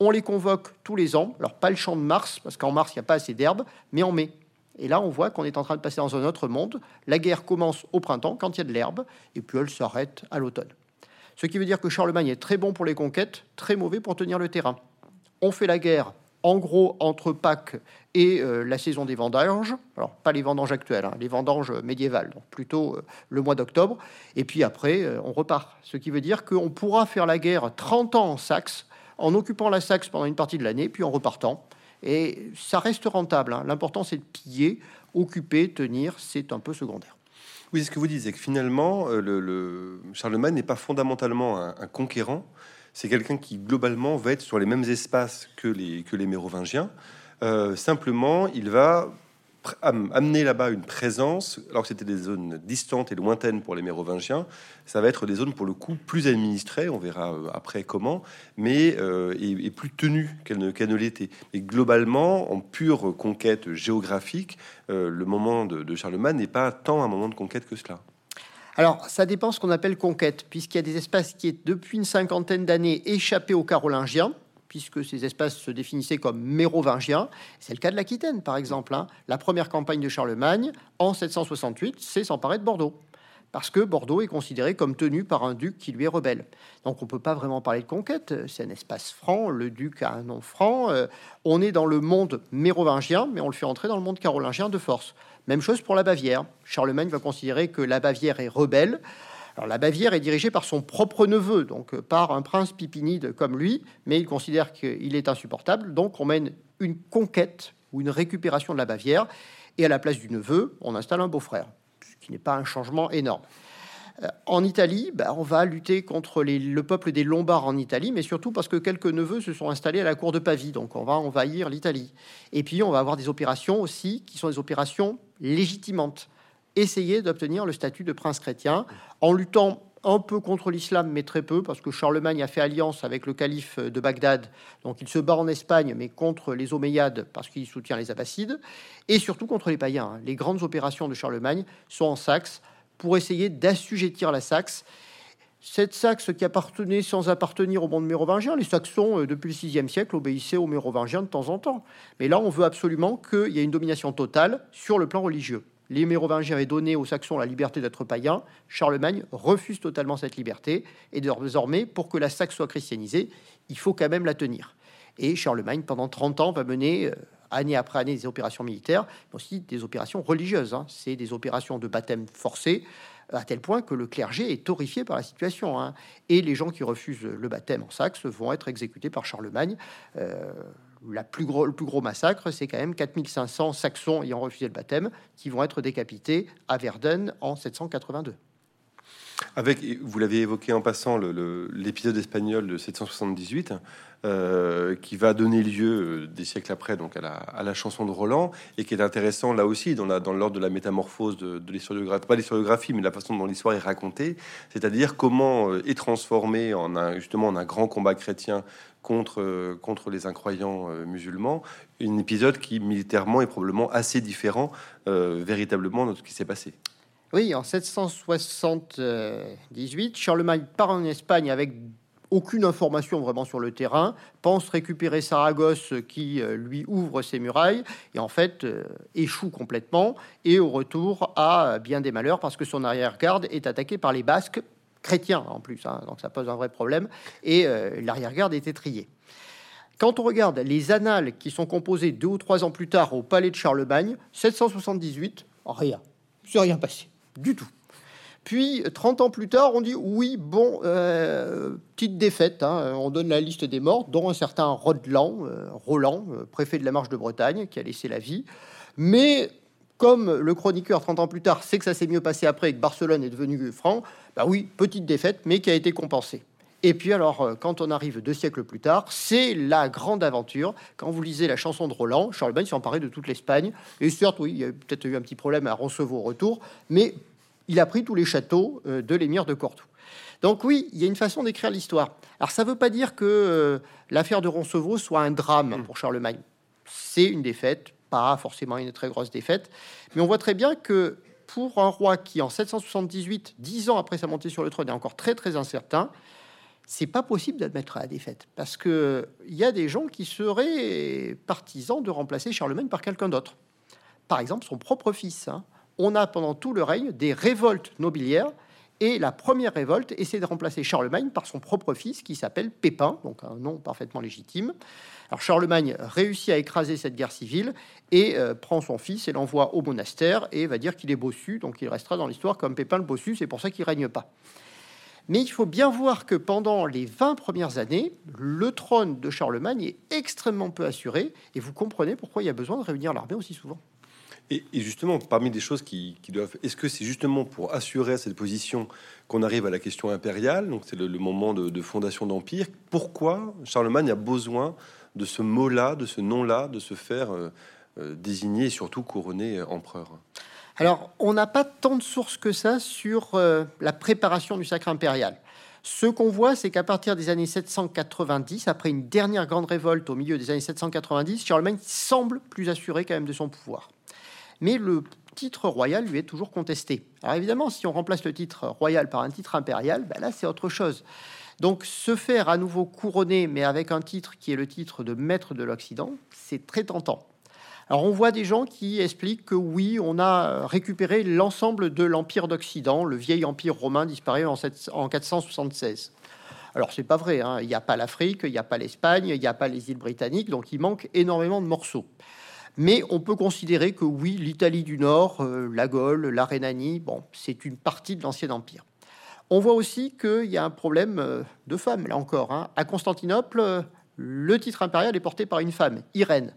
On les convoque tous les ans, alors pas le champ de mars, parce qu'en mars il n'y a pas assez d'herbe, mais en mai. Et là, on voit qu'on est en train de passer dans un autre monde. La guerre commence au printemps, quand il y a de l'herbe, et puis elle s'arrête à l'automne. Ce qui veut dire que Charlemagne est très bon pour les conquêtes, très mauvais pour tenir le terrain. On fait la guerre en gros entre Pâques et euh, la saison des vendanges. Alors, pas les vendanges actuelles, hein, les vendanges médiévales, donc plutôt euh, le mois d'octobre. Et puis après, euh, on repart. Ce qui veut dire qu'on pourra faire la guerre 30 ans en Saxe, en occupant la Saxe pendant une partie de l'année, puis en repartant. Et ça reste rentable. Hein. L'important, c'est de piller, occuper, tenir. C'est un peu secondaire. Oui, ce que vous disiez, que finalement, le, Charlemagne n'est pas fondamentalement un conquérant, c'est quelqu'un qui globalement va être sur les mêmes espaces que les, mérovingiens. Euh, simplement, il va amener là-bas une présence, alors que c'était des zones distantes et lointaines pour les mérovingiens, ça va être des zones pour le coup plus administrées, on verra euh, après comment, mais euh, et, plus tenues qu'elles ne, ne l'était. Et globalement, en pure conquête géographique, le moment de Charlemagne n'est pas tant un moment de conquête que cela. Alors, ça dépend ce qu'on appelle conquête, puisqu'il y a des espaces qui, depuis une cinquantaine d'années, échappés aux Carolingiens, puisque ces espaces se définissaient comme mérovingiens. C'est le cas de l'Aquitaine, par exemple. Hein. La première campagne de Charlemagne, en 768, c'est s'emparer de Bordeaux parce que Bordeaux est considéré comme tenu par un duc qui lui est rebelle. Donc on ne peut pas vraiment parler de conquête, c'est un espace franc, le duc a un nom franc, euh, on est dans le monde mérovingien, mais on le fait entrer dans le monde carolingien de force. Même chose pour la Bavière. Charlemagne va considérer que la Bavière est rebelle. Alors la Bavière est dirigée par son propre neveu, donc euh, par un prince pipinide comme lui, mais il considère qu'il est insupportable, donc on mène une conquête ou une récupération de la Bavière, et à la place du neveu, on installe un beau-frère, ce qui n'est pas un changement énorme. Euh, en Italie, bah, on va lutter contre le peuple des Lombards en Italie, mais surtout parce que quelques neveux se sont installés à la cour de Pavie, donc on va envahir l'Italie. Et puis on va avoir des opérations aussi qui sont des opérations légitimantes. Essayer d'obtenir le statut de prince chrétien en luttant un peu contre l'islam, mais très peu, parce que Charlemagne a fait alliance avec le calife de Bagdad, donc il se bat en Espagne, mais contre les Omeyyades, parce qu'il soutient les Abbassides, et surtout contre les païens. Les grandes opérations de Charlemagne sont en Saxe, pour essayer d'assujettir la Saxe. Cette Saxe qui appartenait sans appartenir au monde mérovingien, les Saxons, euh, depuis le VIe siècle, obéissaient aux mérovingiens de temps en temps. Mais là, on veut absolument qu'il y ait une domination totale sur le plan religieux. les Mérovingiens avaient donné aux Saxons la liberté d'être païens, Charlemagne refuse totalement cette liberté, et désormais, pour que la Saxe soit christianisée, il faut quand même la tenir. Et Charlemagne, pendant 30 ans, va mener euh, année après année des opérations militaires, mais aussi des opérations religieuses. Hein. C'est des opérations de baptême forcé, à tel point que le clergé est horrifié par la situation. Hein. Et les gens qui refusent le baptême en Saxe vont être exécutés par Charlemagne. Euh, la plus le plus gros massacre, c'est quand même 4500 Saxons ayant refusé le baptême qui vont être décapités à Verdun en 782. Avec, vous l'avez évoqué en passant, l'épisode espagnol de 778, euh, qui va donner lieu euh, des siècles après donc à la, chanson de Roland, et qui est intéressant là aussi dans l'ordre de la métamorphose de, de l'historiographie, pas l'historiographie, mais la façon dont l'histoire est racontée, c'est-à-dire comment euh, est transformé en un, justement en un grand combat chrétien contre, contre les incroyants musulmans, un épisode qui militairement est probablement assez différent véritablement de ce qui s'est passé. Oui, en 778, Charlemagne part en Espagne avec aucune information vraiment sur le terrain, pense récupérer Saragosse qui euh, lui ouvre ses murailles et en fait euh, échoue complètement et au retour a bien des malheurs parce que son arrière-garde est attaqué par les Basques chrétiens en plus, hein, donc ça pose un vrai problème et euh, l'arrière-garde est étriée. Quand on regarde les annales qui sont composées deux ou trois ans plus tard au palais de Charlemagne, 778, rien, c'est rien passé du tout. Puis, 30 ans plus tard, on dit oui, bon, euh, petite défaite, hein, on donne la liste des morts, dont un certain Rodeland, euh, Roland, euh, préfet de la Marche de Bretagne, qui a laissé la vie. Mais comme le chroniqueur, 30 ans plus tard, sait que ça s'est mieux passé après et que Barcelone est devenu franc, bah oui, petite défaite, mais qui a été compensée. Et puis alors, euh, quand on arrive deux siècles plus tard, c'est la grande aventure. Quand vous lisez la chanson de Roland, Charlemagne s'est emparé de toute l'Espagne. Et certes, oui, il y a peut-être eu un petit problème à Roncevaux au retour, mais il a pris tous les châteaux euh, de l'émir de Cordoue. Donc oui, il y a une façon d'écrire l'histoire. Alors ça ne veut pas dire que euh, l'affaire de Roncevaux soit un drame mm. pour Charlemagne. C'est une défaite, pas forcément une très grosse défaite, mais on voit très bien que pour un roi qui en 778, dix ans après sa montée sur le trône, est encore très très incertain, c'est pas possible d'admettre la défaite parce que il y a des gens qui seraient partisans de remplacer Charlemagne par quelqu'un d'autre. Par exemple, son propre fils. Hein. On a pendant tout le règne des révoltes nobiliaires et la première révolte essaie de remplacer Charlemagne par son propre fils qui s'appelle Pépin, donc un nom parfaitement légitime. Alors Charlemagne réussit à écraser cette guerre civile et euh, prend son fils et l'envoie au monastère et va dire qu'il est bossu, donc il restera dans l'histoire comme Pépin le bossu, c'est pour ça qu'il règne pas. Mais il faut bien voir que pendant les 20 premières années, le trône de Charlemagne est extrêmement peu assuré, et vous comprenez pourquoi il y a besoin de réunir l'armée aussi souvent. Et, justement, parmi des choses qui, doivent... Est-ce que c'est justement pour assurer cette position qu'on arrive à la question impériale Donc c'est le, moment de, fondation d'empire. Pourquoi Charlemagne a besoin de ce mot-là, de ce nom-là, de se faire euh, euh, désigner et surtout couronner empereur? Alors, on n'a pas tant de sources que ça sur euh, la préparation du sacre impérial. Ce qu'on voit, c'est qu'à partir des années 790, après une dernière grande révolte au milieu des années 790, Charlemagne semble plus assuré quand même de son pouvoir. Mais le titre royal lui est toujours contesté. Alors évidemment, si on remplace le titre royal par un titre impérial, ben là c'est autre chose. Donc se faire à nouveau couronner, mais avec un titre qui est le titre de maître de l'Occident, c'est très tentant. Alors on voit des gens qui expliquent que oui, on a récupéré l'ensemble de l'empire d'Occident, le vieil empire romain disparu en, 476. Alors c'est pas vrai, hein. il n'y a pas l'Afrique, il n'y a pas l'Espagne, il n'y a pas les îles britanniques, donc il manque énormément de morceaux. Mais on peut considérer que oui, l'Italie du Nord, euh, la Gaule, la Rhénanie, bon, c'est une partie de l'ancien empire. On voit aussi qu'il y a un problème euh, de femmes, là encore. Hein. À Constantinople, euh, le titre impérial est porté par une femme, Irène.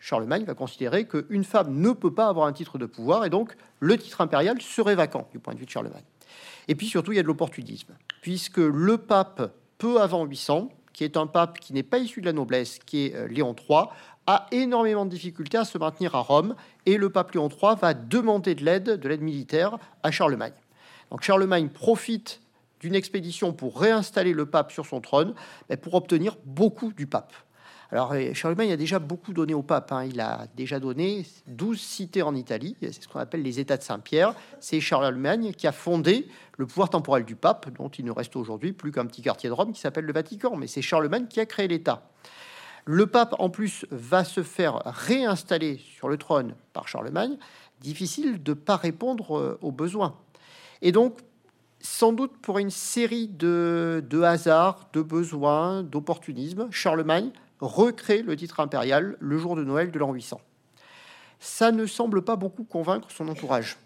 Charlemagne va considérer qu'une femme ne peut pas avoir un titre de pouvoir et donc le titre impérial serait vacant du point de vue de Charlemagne. Et puis surtout, il y a de l'opportunisme, puisque le pape, peu avant 800, qui est un pape qui n'est pas issu de la noblesse, qui est euh, Léon III, a énormément de difficultés à se maintenir à Rome, et le pape Léon III va demander de l'aide, de l'aide militaire, à Charlemagne. Donc Charlemagne profite d'une expédition pour réinstaller le pape sur son trône, mais pour obtenir beaucoup du pape. Alors, euh, Charlemagne a déjà beaucoup donné au pape. Hein. Il a déjà donné 12 cités en Italie. C'est ce qu'on appelle les États de Saint-Pierre. C'est Charlemagne qui a fondé le pouvoir temporel du pape, dont il ne reste aujourd'hui plus qu'un petit quartier de Rome qui s'appelle le Vatican. Mais c'est Charlemagne qui a créé l'État. Le pape, en plus, va se faire réinstaller sur le trône par Charlemagne, difficile de pas répondre aux besoins. Et donc, sans doute pour une série de, de hasards, de besoins, d'opportunisme, Charlemagne recrée le titre impérial le jour de Noël de l'an 800. Ça ne semble pas beaucoup convaincre son entourage.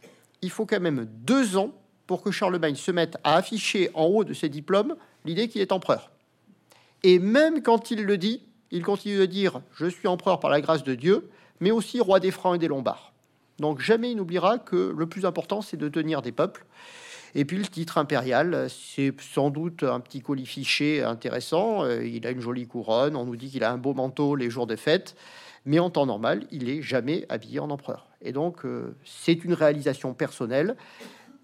Il faut quand même deux ans pour que Charlemagne se mette à afficher en haut de ses diplômes l'idée qu'il est empereur. Et même quand il le dit, il continue de dire Je suis empereur par la grâce de Dieu, mais aussi roi des Francs et des Lombards. Donc jamais il n'oubliera que le plus important, c'est de tenir des peuples. Et puis le titre impérial, c'est sans doute un petit colifiché intéressant. Euh, il a une jolie couronne, on nous dit qu'il a un beau manteau les jours de fête, mais en temps normal, il est jamais habillé en empereur. Et donc euh, c'est une réalisation personnelle.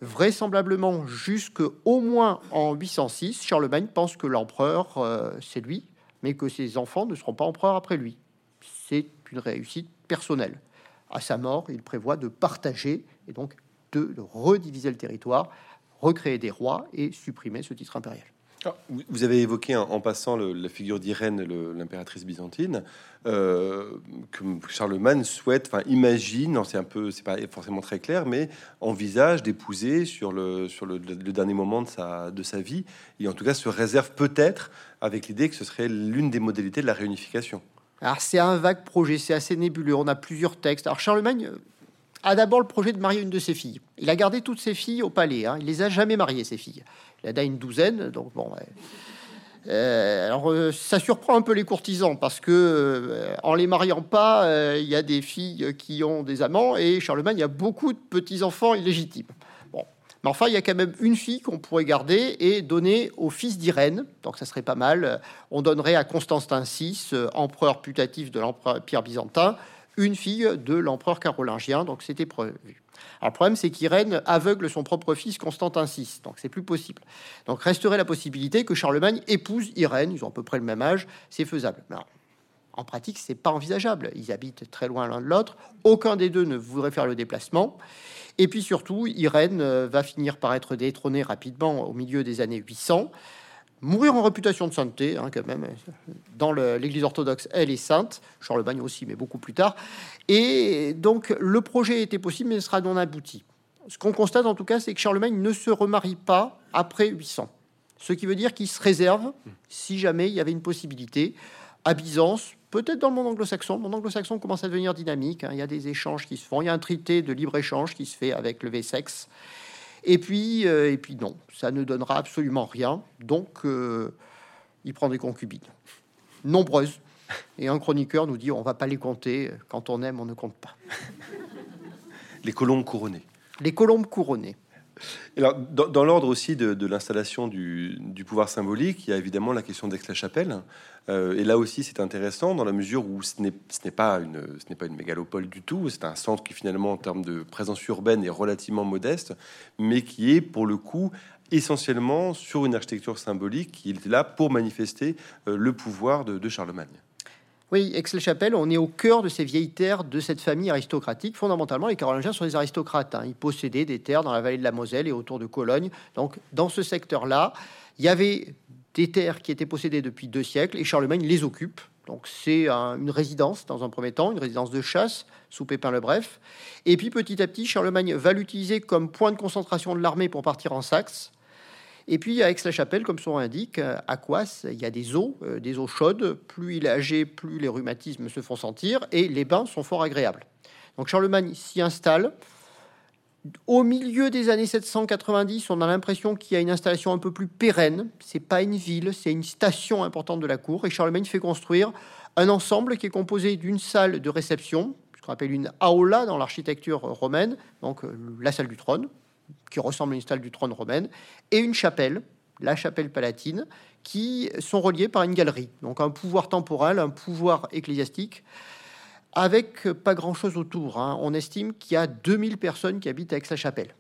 Vraisemblablement, jusqu'au moins en 806, Charlemagne pense que l'empereur, euh, c'est lui, mais que ses enfants ne seront pas empereurs après lui. C'est une réussite personnelle. À sa mort, il prévoit de partager et donc de rediviser le territoire recréer des rois et supprimer ce titre impérial. Ah, vous avez évoqué en, passant la figure d'Irène, l'impératrice byzantine, euh, que Charlemagne souhaite, enfin imagine, c'est un peu, c'est pas forcément très clair, mais envisage d'épouser sur le sur le, dernier moment de sa de sa vie, et en tout cas se réserve peut-être avec l'idée que ce serait l'une des modalités de la réunification. Alors c'est un vague projet, c'est assez nébuleux. On a plusieurs textes. Alors Charlemagne a d'abord le projet de marier une de ses filles. Il a gardé toutes ses filles au palais. Hein. Il les a jamais mariées, ses filles. Il en a une douzaine, donc bon. Euh, alors, euh, ça surprend un peu les courtisans parce que euh, en les mariant pas, il y a des filles qui ont des amants et Charlemagne, a beaucoup de petits enfants illégitimes. Bon, mais enfin, il y a quand même une fille qu'on pourrait garder et donner au fils d'Irène. Donc, ça serait pas mal. On donnerait à Constantin VI, empereur putatif de Pierre byzantin, une fille de l'empereur carolingien, donc c'était prévu. Alors, le problème, c'est qu'Irène aveugle son propre fils Constantin VI, donc c'est plus possible. Donc resterait la possibilité que Charlemagne épouse Irène, ils ont à peu près le même âge, c'est faisable. Mais en pratique, c'est pas envisageable. Ils habitent très loin l'un de l'autre, aucun des deux ne voudrait faire le déplacement. Et puis surtout, Irène euh, va finir par être détrônée rapidement au milieu des années 800 mourir en réputation de sainteté, hein, quand même. Dans l'Église orthodoxe, elle est sainte. Charlemagne aussi, mais beaucoup plus tard. Et donc, le projet était possible, mais ne sera non abouti. Ce qu'on constate, en tout cas, c'est que Charlemagne ne se remarie pas après 800. Ce qui veut dire qu'il se réserve, si jamais il y avait une possibilité, à Byzance, peut-être dans le monde anglo-saxon. Monde anglo-saxon commence à devenir dynamique. Hein. Il y a des échanges qui se font. Il y a un traité de libre-échange qui se fait avec le Wessex. Et puis, euh, et puis non, ça ne donnera absolument rien. Donc, euh, il prend des concubines, nombreuses. Et un chroniqueur nous dit on va pas les compter. Quand on aime, on ne compte pas. Les colombes couronnées. Les colombes couronnées. Dans, l'ordre aussi de, l'installation du, pouvoir symbolique, il y a évidemment la question d'Aix-la-Chapelle. Euh, et là aussi, c'est intéressant dans la mesure où ce n'est pas, une, mégalopole du tout. C'est un centre qui, finalement, en termes de présence urbaine, est relativement modeste, mais qui est, pour le coup, essentiellement sur une architecture symbolique qui est là pour manifester euh, le pouvoir de Charlemagne. Oui, Aix-la-Chapelle, on est au cœur de ces vieilles terres de cette famille aristocratique. Fondamentalement, les Carolingiens sont des aristocrates. Hein. Ils possédaient des terres dans la vallée de la Moselle et autour de Cologne. Donc, dans ce secteur-là, il y avait des terres qui étaient possédées depuis deux siècles et Charlemagne les occupe. Donc, c'est une résidence dans un premier temps, une résidence de chasse sous Pépin le Bref. Et puis, petit à petit, Charlemagne va l'utiliser comme point de concentration de l'armée pour partir en Saxe. Et puis à Aix-la-Chapelle, comme son nom indique, à Coisse, il y a des eaux, euh, des eaux chaudes. Plus il est âgé, plus les rhumatismes se font sentir et les bains sont fort agréables. Donc Charlemagne s'y installe. Au milieu des années 790, on a l'impression qu'il y a une installation un peu plus pérenne. C'est pas une ville, c'est une station importante de la cour. Et Charlemagne fait construire un ensemble qui est composé d'une salle de réception, ce qu'on appelle une aula dans l'architecture romaine, donc euh, la salle du trône, qui ressemble à une salle du trône romaine, et une chapelle, la chapelle palatine, qui sont reliées par une galerie. Donc un pouvoir temporel, un pouvoir ecclésiastique, avec pas grand-chose autour. Hein. On estime qu'il y a 2000 personnes qui habitent à Aix-la-Chapelle.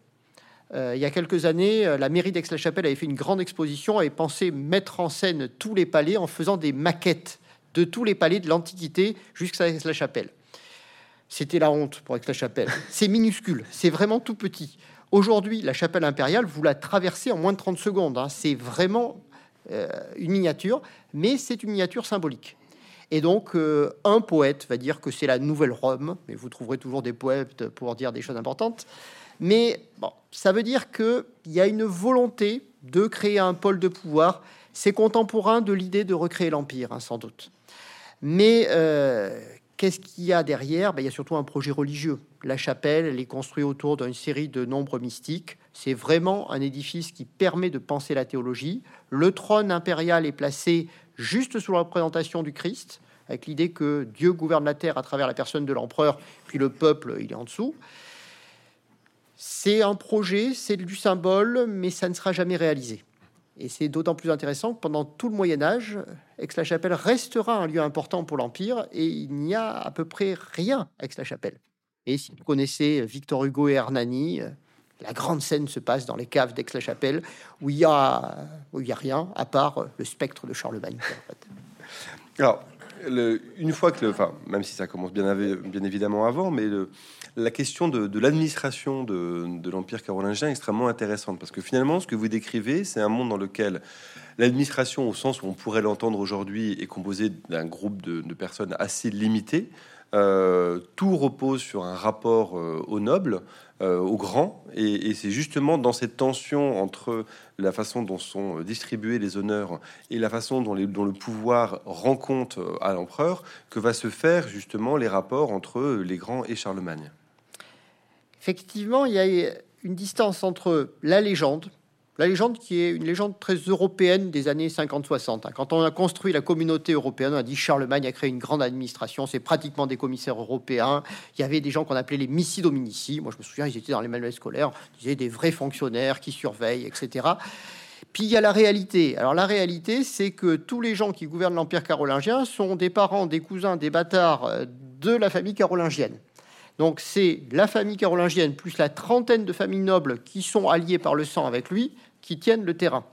Euh, il y a quelques années, euh, la mairie d'Aix-la-Chapelle avait fait une grande exposition et pensé mettre en scène tous les palais en faisant des maquettes de tous les palais de l'Antiquité jusqu'à Aix-la-Chapelle. C'était la honte pour Aix-la-Chapelle. C'est minuscule, c'est vraiment tout petit. Aujourd'hui, la chapelle impériale, vous la traversez en moins de 30 secondes. Hein. C'est vraiment euh, une miniature, mais c'est une miniature symbolique. Et donc, euh, un poète va dire que c'est la nouvelle Rome, mais vous trouverez toujours des poètes pour dire des choses importantes. Mais bon, ça veut dire qu'il y a une volonté de créer un pôle de pouvoir. C'est contemporain de l'idée de recréer l'Empire, hein, sans doute. Mais euh, qu'est-ce qu'il y a derrière? Ben, Il y a surtout un projet religieux. La chapelle, elle est construite autour d'une série de nombres mystiques. C'est vraiment un édifice qui permet de penser la théologie. Le trône impérial est placé juste sous la représentation du Christ, avec l'idée que Dieu gouverne la terre à travers la personne de l'empereur, puis le peuple, il est en dessous. C'est un projet, c'est du symbole, mais ça ne sera jamais réalisé. Et c'est d'autant plus intéressant que pendant tout le Moyen Âge, Aix-la-Chapelle restera un lieu important pour l'Empire, et il n'y a à peu près rien à Aix-la-Chapelle. Et si vous connaissez Victor Hugo et Hernani, la grande scène se passe dans les caves d'Aix-la-Chapelle, où il y a, a rien à part le spectre de Charlemagne. Alors, une fois que, enfin, même si ça commence bien, bien évidemment avant, mais la question de, l'administration de, de l'Empire carolingien est extrêmement intéressante parce que finalement, ce que vous décrivez, c'est un monde dans lequel l'administration, au sens où on pourrait l'entendre aujourd'hui, est composée d'un groupe de, personnes assez limité. Euh, tout repose sur un rapport euh, aux nobles, euh, aux grands, et, c'est justement dans cette tension entre la façon dont sont distribués les honneurs et la façon dont, dont le pouvoir rend compte à l'empereur que va se faire justement les rapports entre les grands et Charlemagne. Effectivement, il y a une distance entre la légende, la légende qui est une légende très européenne des années 50-60. Hein. Quand on a construit la communauté européenne, on a dit Charlemagne a créé une grande administration, c'est pratiquement des commissaires européens. Il y avait des gens qu'on appelait les missi dominici. Moi, je me souviens, ils étaient dans les manuels scolaires, ils disaient des vrais fonctionnaires qui surveillent, etc. Puis il y a la réalité. Alors la réalité, c'est que tous les gens qui gouvernent l'Empire carolingien sont des parents, des cousins, des bâtards euh, de la famille carolingienne. Donc c'est la famille carolingienne plus la trentaine de familles nobles qui sont alliées par le sang avec lui qui tiennent le terrain.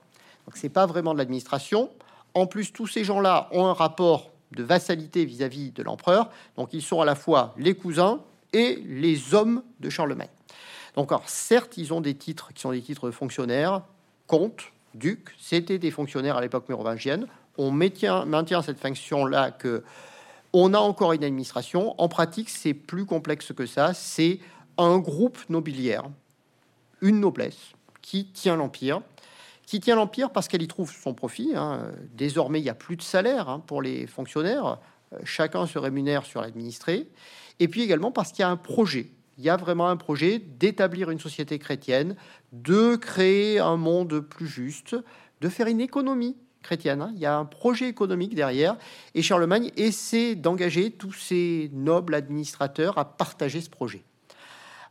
Donc c'est pas vraiment de l'administration. En plus, tous ces gens-là ont un rapport de vassalité vis-à-vis de l'empereur. Donc ils sont à la fois les cousins et les hommes de Charlemagne. Donc alors, certes, ils ont des titres qui sont des titres de fonctionnaires, comtes, ducs, c'était des fonctionnaires à l'époque mérovingienne. On maintient, maintient cette fonction-là que on a encore une administration. En pratique, c'est plus complexe que ça. C'est un groupe nobiliaire, une noblesse, qui tient l'Empire, qui tient l'Empire parce qu'elle y trouve son profit. Hein. Désormais, il n'y a plus de salaire hein, pour les fonctionnaires. Euh, chacun se rémunère sur l'administré. Et puis également parce qu'il y a un projet. Il y a vraiment un projet d'établir une société chrétienne, de créer un monde plus juste, de faire une économie chrétienne. Hein. Il y a un projet économique derrière. Et Charlemagne essaie d'engager tous ces nobles administrateurs à partager ce projet.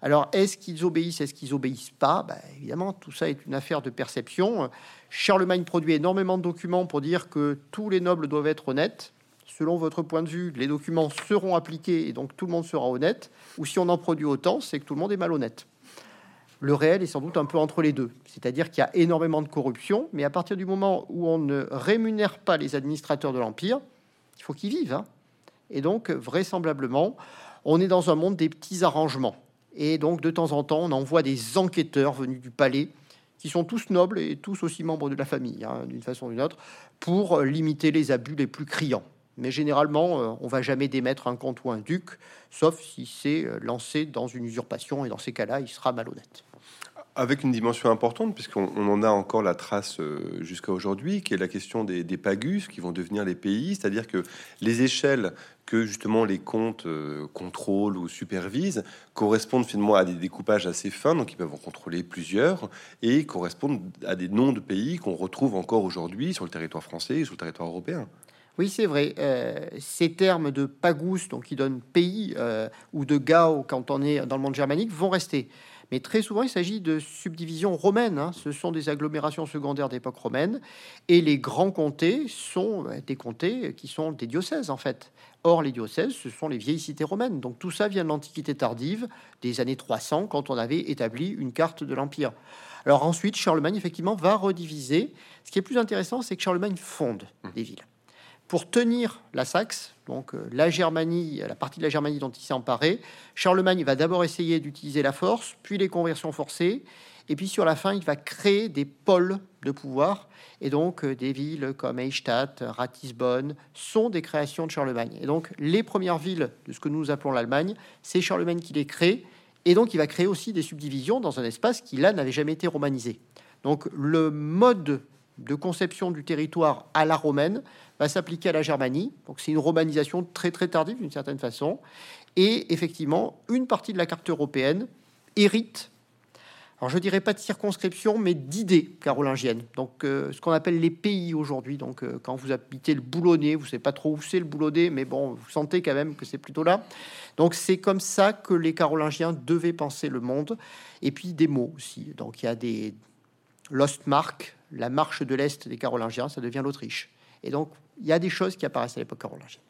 Alors, est-ce qu'ils obéissent, est-ce qu'ils obéissent pas? Ben, Évidemment, tout ça est une affaire de perception. Charlemagne produit énormément de documents pour dire que tous les nobles doivent être honnêtes. Selon votre point de vue, les documents seront appliqués et donc tout le monde sera honnête. Ou si on en produit autant, c'est que tout le monde est malhonnête. Le réel est sans doute un peu entre les deux. C'est-à-dire qu'il y a énormément de corruption, mais à partir du moment où on ne rémunère pas les administrateurs de l'Empire, il faut qu'ils vivent. Hein. et donc, vraisemblablement, on est dans un monde des petits arrangements. Et donc, de temps en temps, on envoie des enquêteurs venus du palais, qui sont tous nobles et tous aussi membres de la famille, hein, d'une façon ou d'une autre, pour limiter les abus les plus criants. Mais généralement, euh, on va jamais démettre un comte ou un duc, sauf si c'est euh, lancé dans une usurpation, et dans ces cas-là, il sera malhonnête. Avec une dimension importante, puisqu'on en a encore la trace euh, jusqu'à aujourd'hui, qui est la question des, pagus, qui vont devenir les pays, c'est-à-dire que les échelles que justement les comptes euh, contrôlent ou supervisent correspondent finalement à des découpages assez fins, donc ils peuvent en contrôler plusieurs, et correspondent à des noms de pays qu'on retrouve encore aujourd'hui sur le territoire français et sur le territoire européen. Oui, c'est vrai. Euh, ces termes de pagus, donc qui donnent pays, ou de gao quand on est dans le monde germanique, vont rester. Mais très souvent, il s'agit de subdivisions romaines. Hein. Ce sont des agglomérations secondaires d'époque romaine. Et les grands comtés sont euh, des comtés qui sont des diocèses, en fait. Or, les diocèses, ce sont les vieilles cités romaines. Donc tout ça vient de l'Antiquité tardive, des années 300, quand on avait établi une carte de l'Empire. Alors ensuite, Charlemagne, effectivement, va rediviser. Ce qui est plus intéressant, c'est que Charlemagne fonde mmh. des villes pour tenir la Saxe, donc euh, la Germanie, la partie de la Germanie dont il s'est emparé, Charlemagne va d'abord essayer d'utiliser la force, puis les conversions forcées, Et puis sur la fin, il va créer des pôles de pouvoir. Et donc des villes comme Eichstatt, Ratisbonne sont des créations de Charlemagne. Et donc les premières villes de ce que nous appelons l'Allemagne, c'est Charlemagne qui les crée. Et donc il va créer aussi des subdivisions dans un espace qui là n'avait jamais été romanisé. Donc le mode de conception du territoire à la romaine va s'appliquer à la Germanie. Donc c'est une romanisation très très tardive d'une certaine façon. Et effectivement, une partie de la carte européenne hérite, alors je dirais pas de circonscription, mais d'idées carolingiennes. Donc euh, ce qu'on appelle les pays aujourd'hui. Donc euh, quand vous habitez le Boulonnais, vous savez pas trop où c'est le Boulonnais, mais bon, vous sentez quand même que c'est plutôt là. Donc c'est comme ça que les carolingiens devaient penser le monde. Et puis des mots aussi. Donc il y a des Lostmark, la marche de l'Est des Carolingiens, ça devient l'Autriche. Et donc, il y a des choses qui apparaissent à l'époque carolingienne.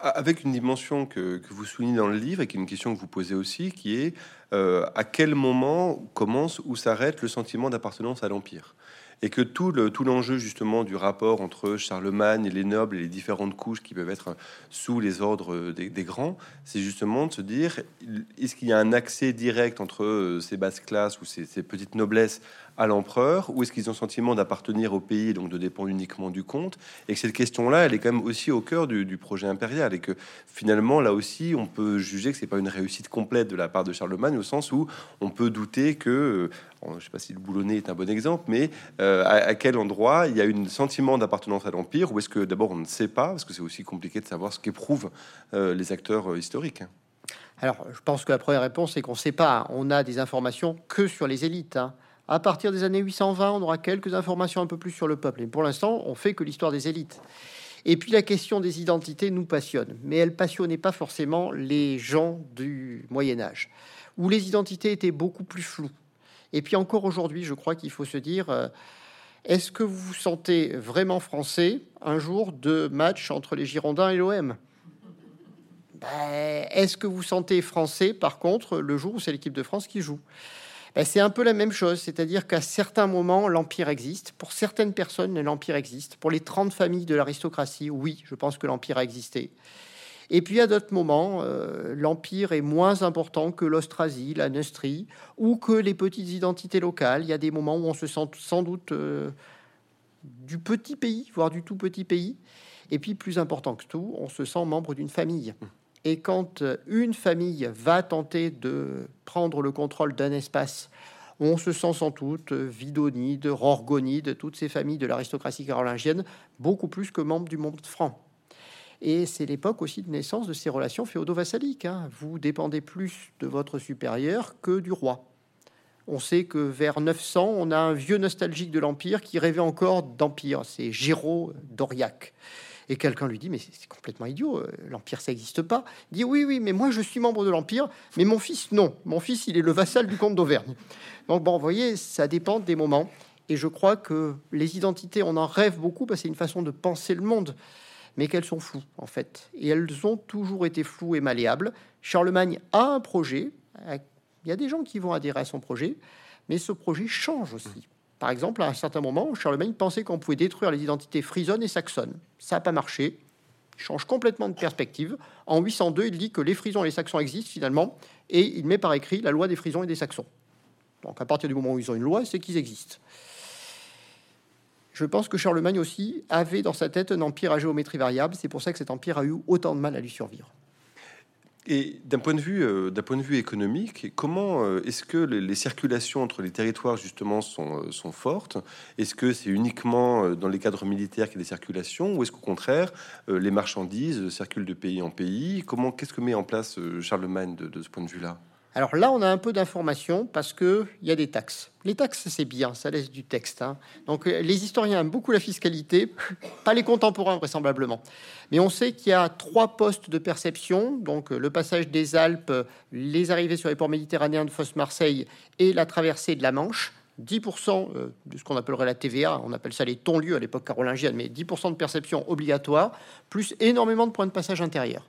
Avec une dimension que, vous soulignez dans le livre et qui est une question que vous posez aussi, qui est euh, à quel moment commence ou s'arrête le sentiment d'appartenance à l'Empire? Et que tout le tout l'enjeu justement du rapport entre Charlemagne et les nobles et les différentes couches qui peuvent être sous les ordres des, grands, c'est justement de se dire est-ce qu'il y a un accès direct entre euh, ces basses classes ou ces, ces petites noblesses à l'empereur ou est-ce qu'ils ont le sentiment d'appartenir au pays donc de dépendre uniquement du comte et que cette question-là elle est quand même aussi au cœur du, projet impérial et que finalement là aussi on peut juger que c'est pas une réussite complète de la part de Charlemagne au sens où on peut douter que euh, je sais pas si le boulonnais est un bon exemple mais euh, à, quel endroit il y a un sentiment d'appartenance à l'empire ou est-ce que d'abord on ne sait pas parce que c'est aussi compliqué de savoir ce qu'éprouvent euh, les acteurs historiques alors, je pense que la première réponse, c'est qu'on ne sait pas. On a des informations que sur les élites. Hein. À partir des années 820, on aura quelques informations un peu plus sur le peuple. Et pour l'instant, on fait que l'histoire des élites. Et puis la question des identités nous passionne, mais elle passionnait pas forcément les gens du Moyen Âge, où les identités étaient beaucoup plus floues. Et puis encore aujourd'hui, je crois qu'il faut se dire, euh, est-ce que vous vous sentez vraiment français un jour de match entre les Girondins et l'OM ben, Est-ce que vous sentez français, par contre, le jour où c'est l'équipe de France qui joue? Ben, c'est un peu la même chose, c'est-à-dire qu'à certains moments, l'Empire existe. Pour certaines personnes, l'Empire existe. Pour les 30 familles de l'aristocratie, oui, je pense que l'Empire a existé. Et puis à d'autres moments, euh, l'Empire est moins important que l'Austrasie, la Neustrie, ou que les petites identités locales. Il y a des moments où on se sent sans doute euh, du petit pays, voire du tout petit pays. Et puis plus important que tout, on se sent membre d'une famille. Et quand euh, une famille va tenter de prendre le contrôle d'un espace, on se sent sans doute euh, Vidonide, Rorgonide, toutes ces familles de l'aristocratie carolingienne, beaucoup plus que membres du monde franc. Et c'est l'époque aussi de naissance de ces relations féodo-vassaliques. Hein. Vous dépendez plus de votre supérieur que du roi. On sait que vers 900, on a un vieux nostalgique de l'Empire qui rêvait encore d'Empire. C'est Géraud d'Aurillac et quelqu'un lui dit mais c'est complètement idiot, euh, l'empire ça n'existe pas. Il dit oui oui mais moi je suis membre de l'empire, mais mon fils non, mon fils il est le vassal du comte d'Auvergne. Donc bon, vous voyez, ça dépend des moments. Et je crois que les identités, on en rêve beaucoup parce que c'est une façon de penser le monde, mais qu'elles sont floues en fait. Et elles ont toujours été floues et malléables. Charlemagne a un projet. Il y a des gens qui vont adhérer à son projet, mais ce projet change aussi. Par exemple, à un certain moment, Charlemagne pensait qu'on pouvait détruire les identités frisonnes et saxonnes. Ça n'a pas marché. Il change complètement de perspective. En 802, il dit que les frisons et les saxons existent finalement, et il met par écrit la loi des frisons et des saxons. Donc à partir du moment où ils ont une loi, c'est qu'ils existent. Je pense que Charlemagne aussi avait dans sa tête un empire à géométrie variable. C'est pour ça que cet empire a eu autant de mal à lui survivre. Et d'un point de vue, euh, point de vue économique, comment euh, est-ce que les, circulations entre les territoires justement sont, euh, sont fortes? Est-ce que c'est uniquement dans les cadres militaires qu'il y a des circulations, ou est-ce qu'au contraire les marchandises circulent de pays en pays? Comment, qu'est-ce que met en place Charlemagne de ce point de vue-là? Alors là, on a un peu d'informations parce que il y a des taxes. Les taxes, c'est bien, ça laisse du texte. Hein. Donc les historiens aiment beaucoup la fiscalité, pas les contemporains vraisemblablement. Mais on sait qu'il y a trois postes de perception, donc le passage des Alpes, les arrivées sur les ports méditerranéens de Fosse-Marseille et la traversée de la Manche. 10% euh, de ce qu'on appellerait la TVA, on appelle ça les tons-lieux à l'époque carolingienne, mais 10% de perception obligatoire, plus énormément de points de passage intérieurs.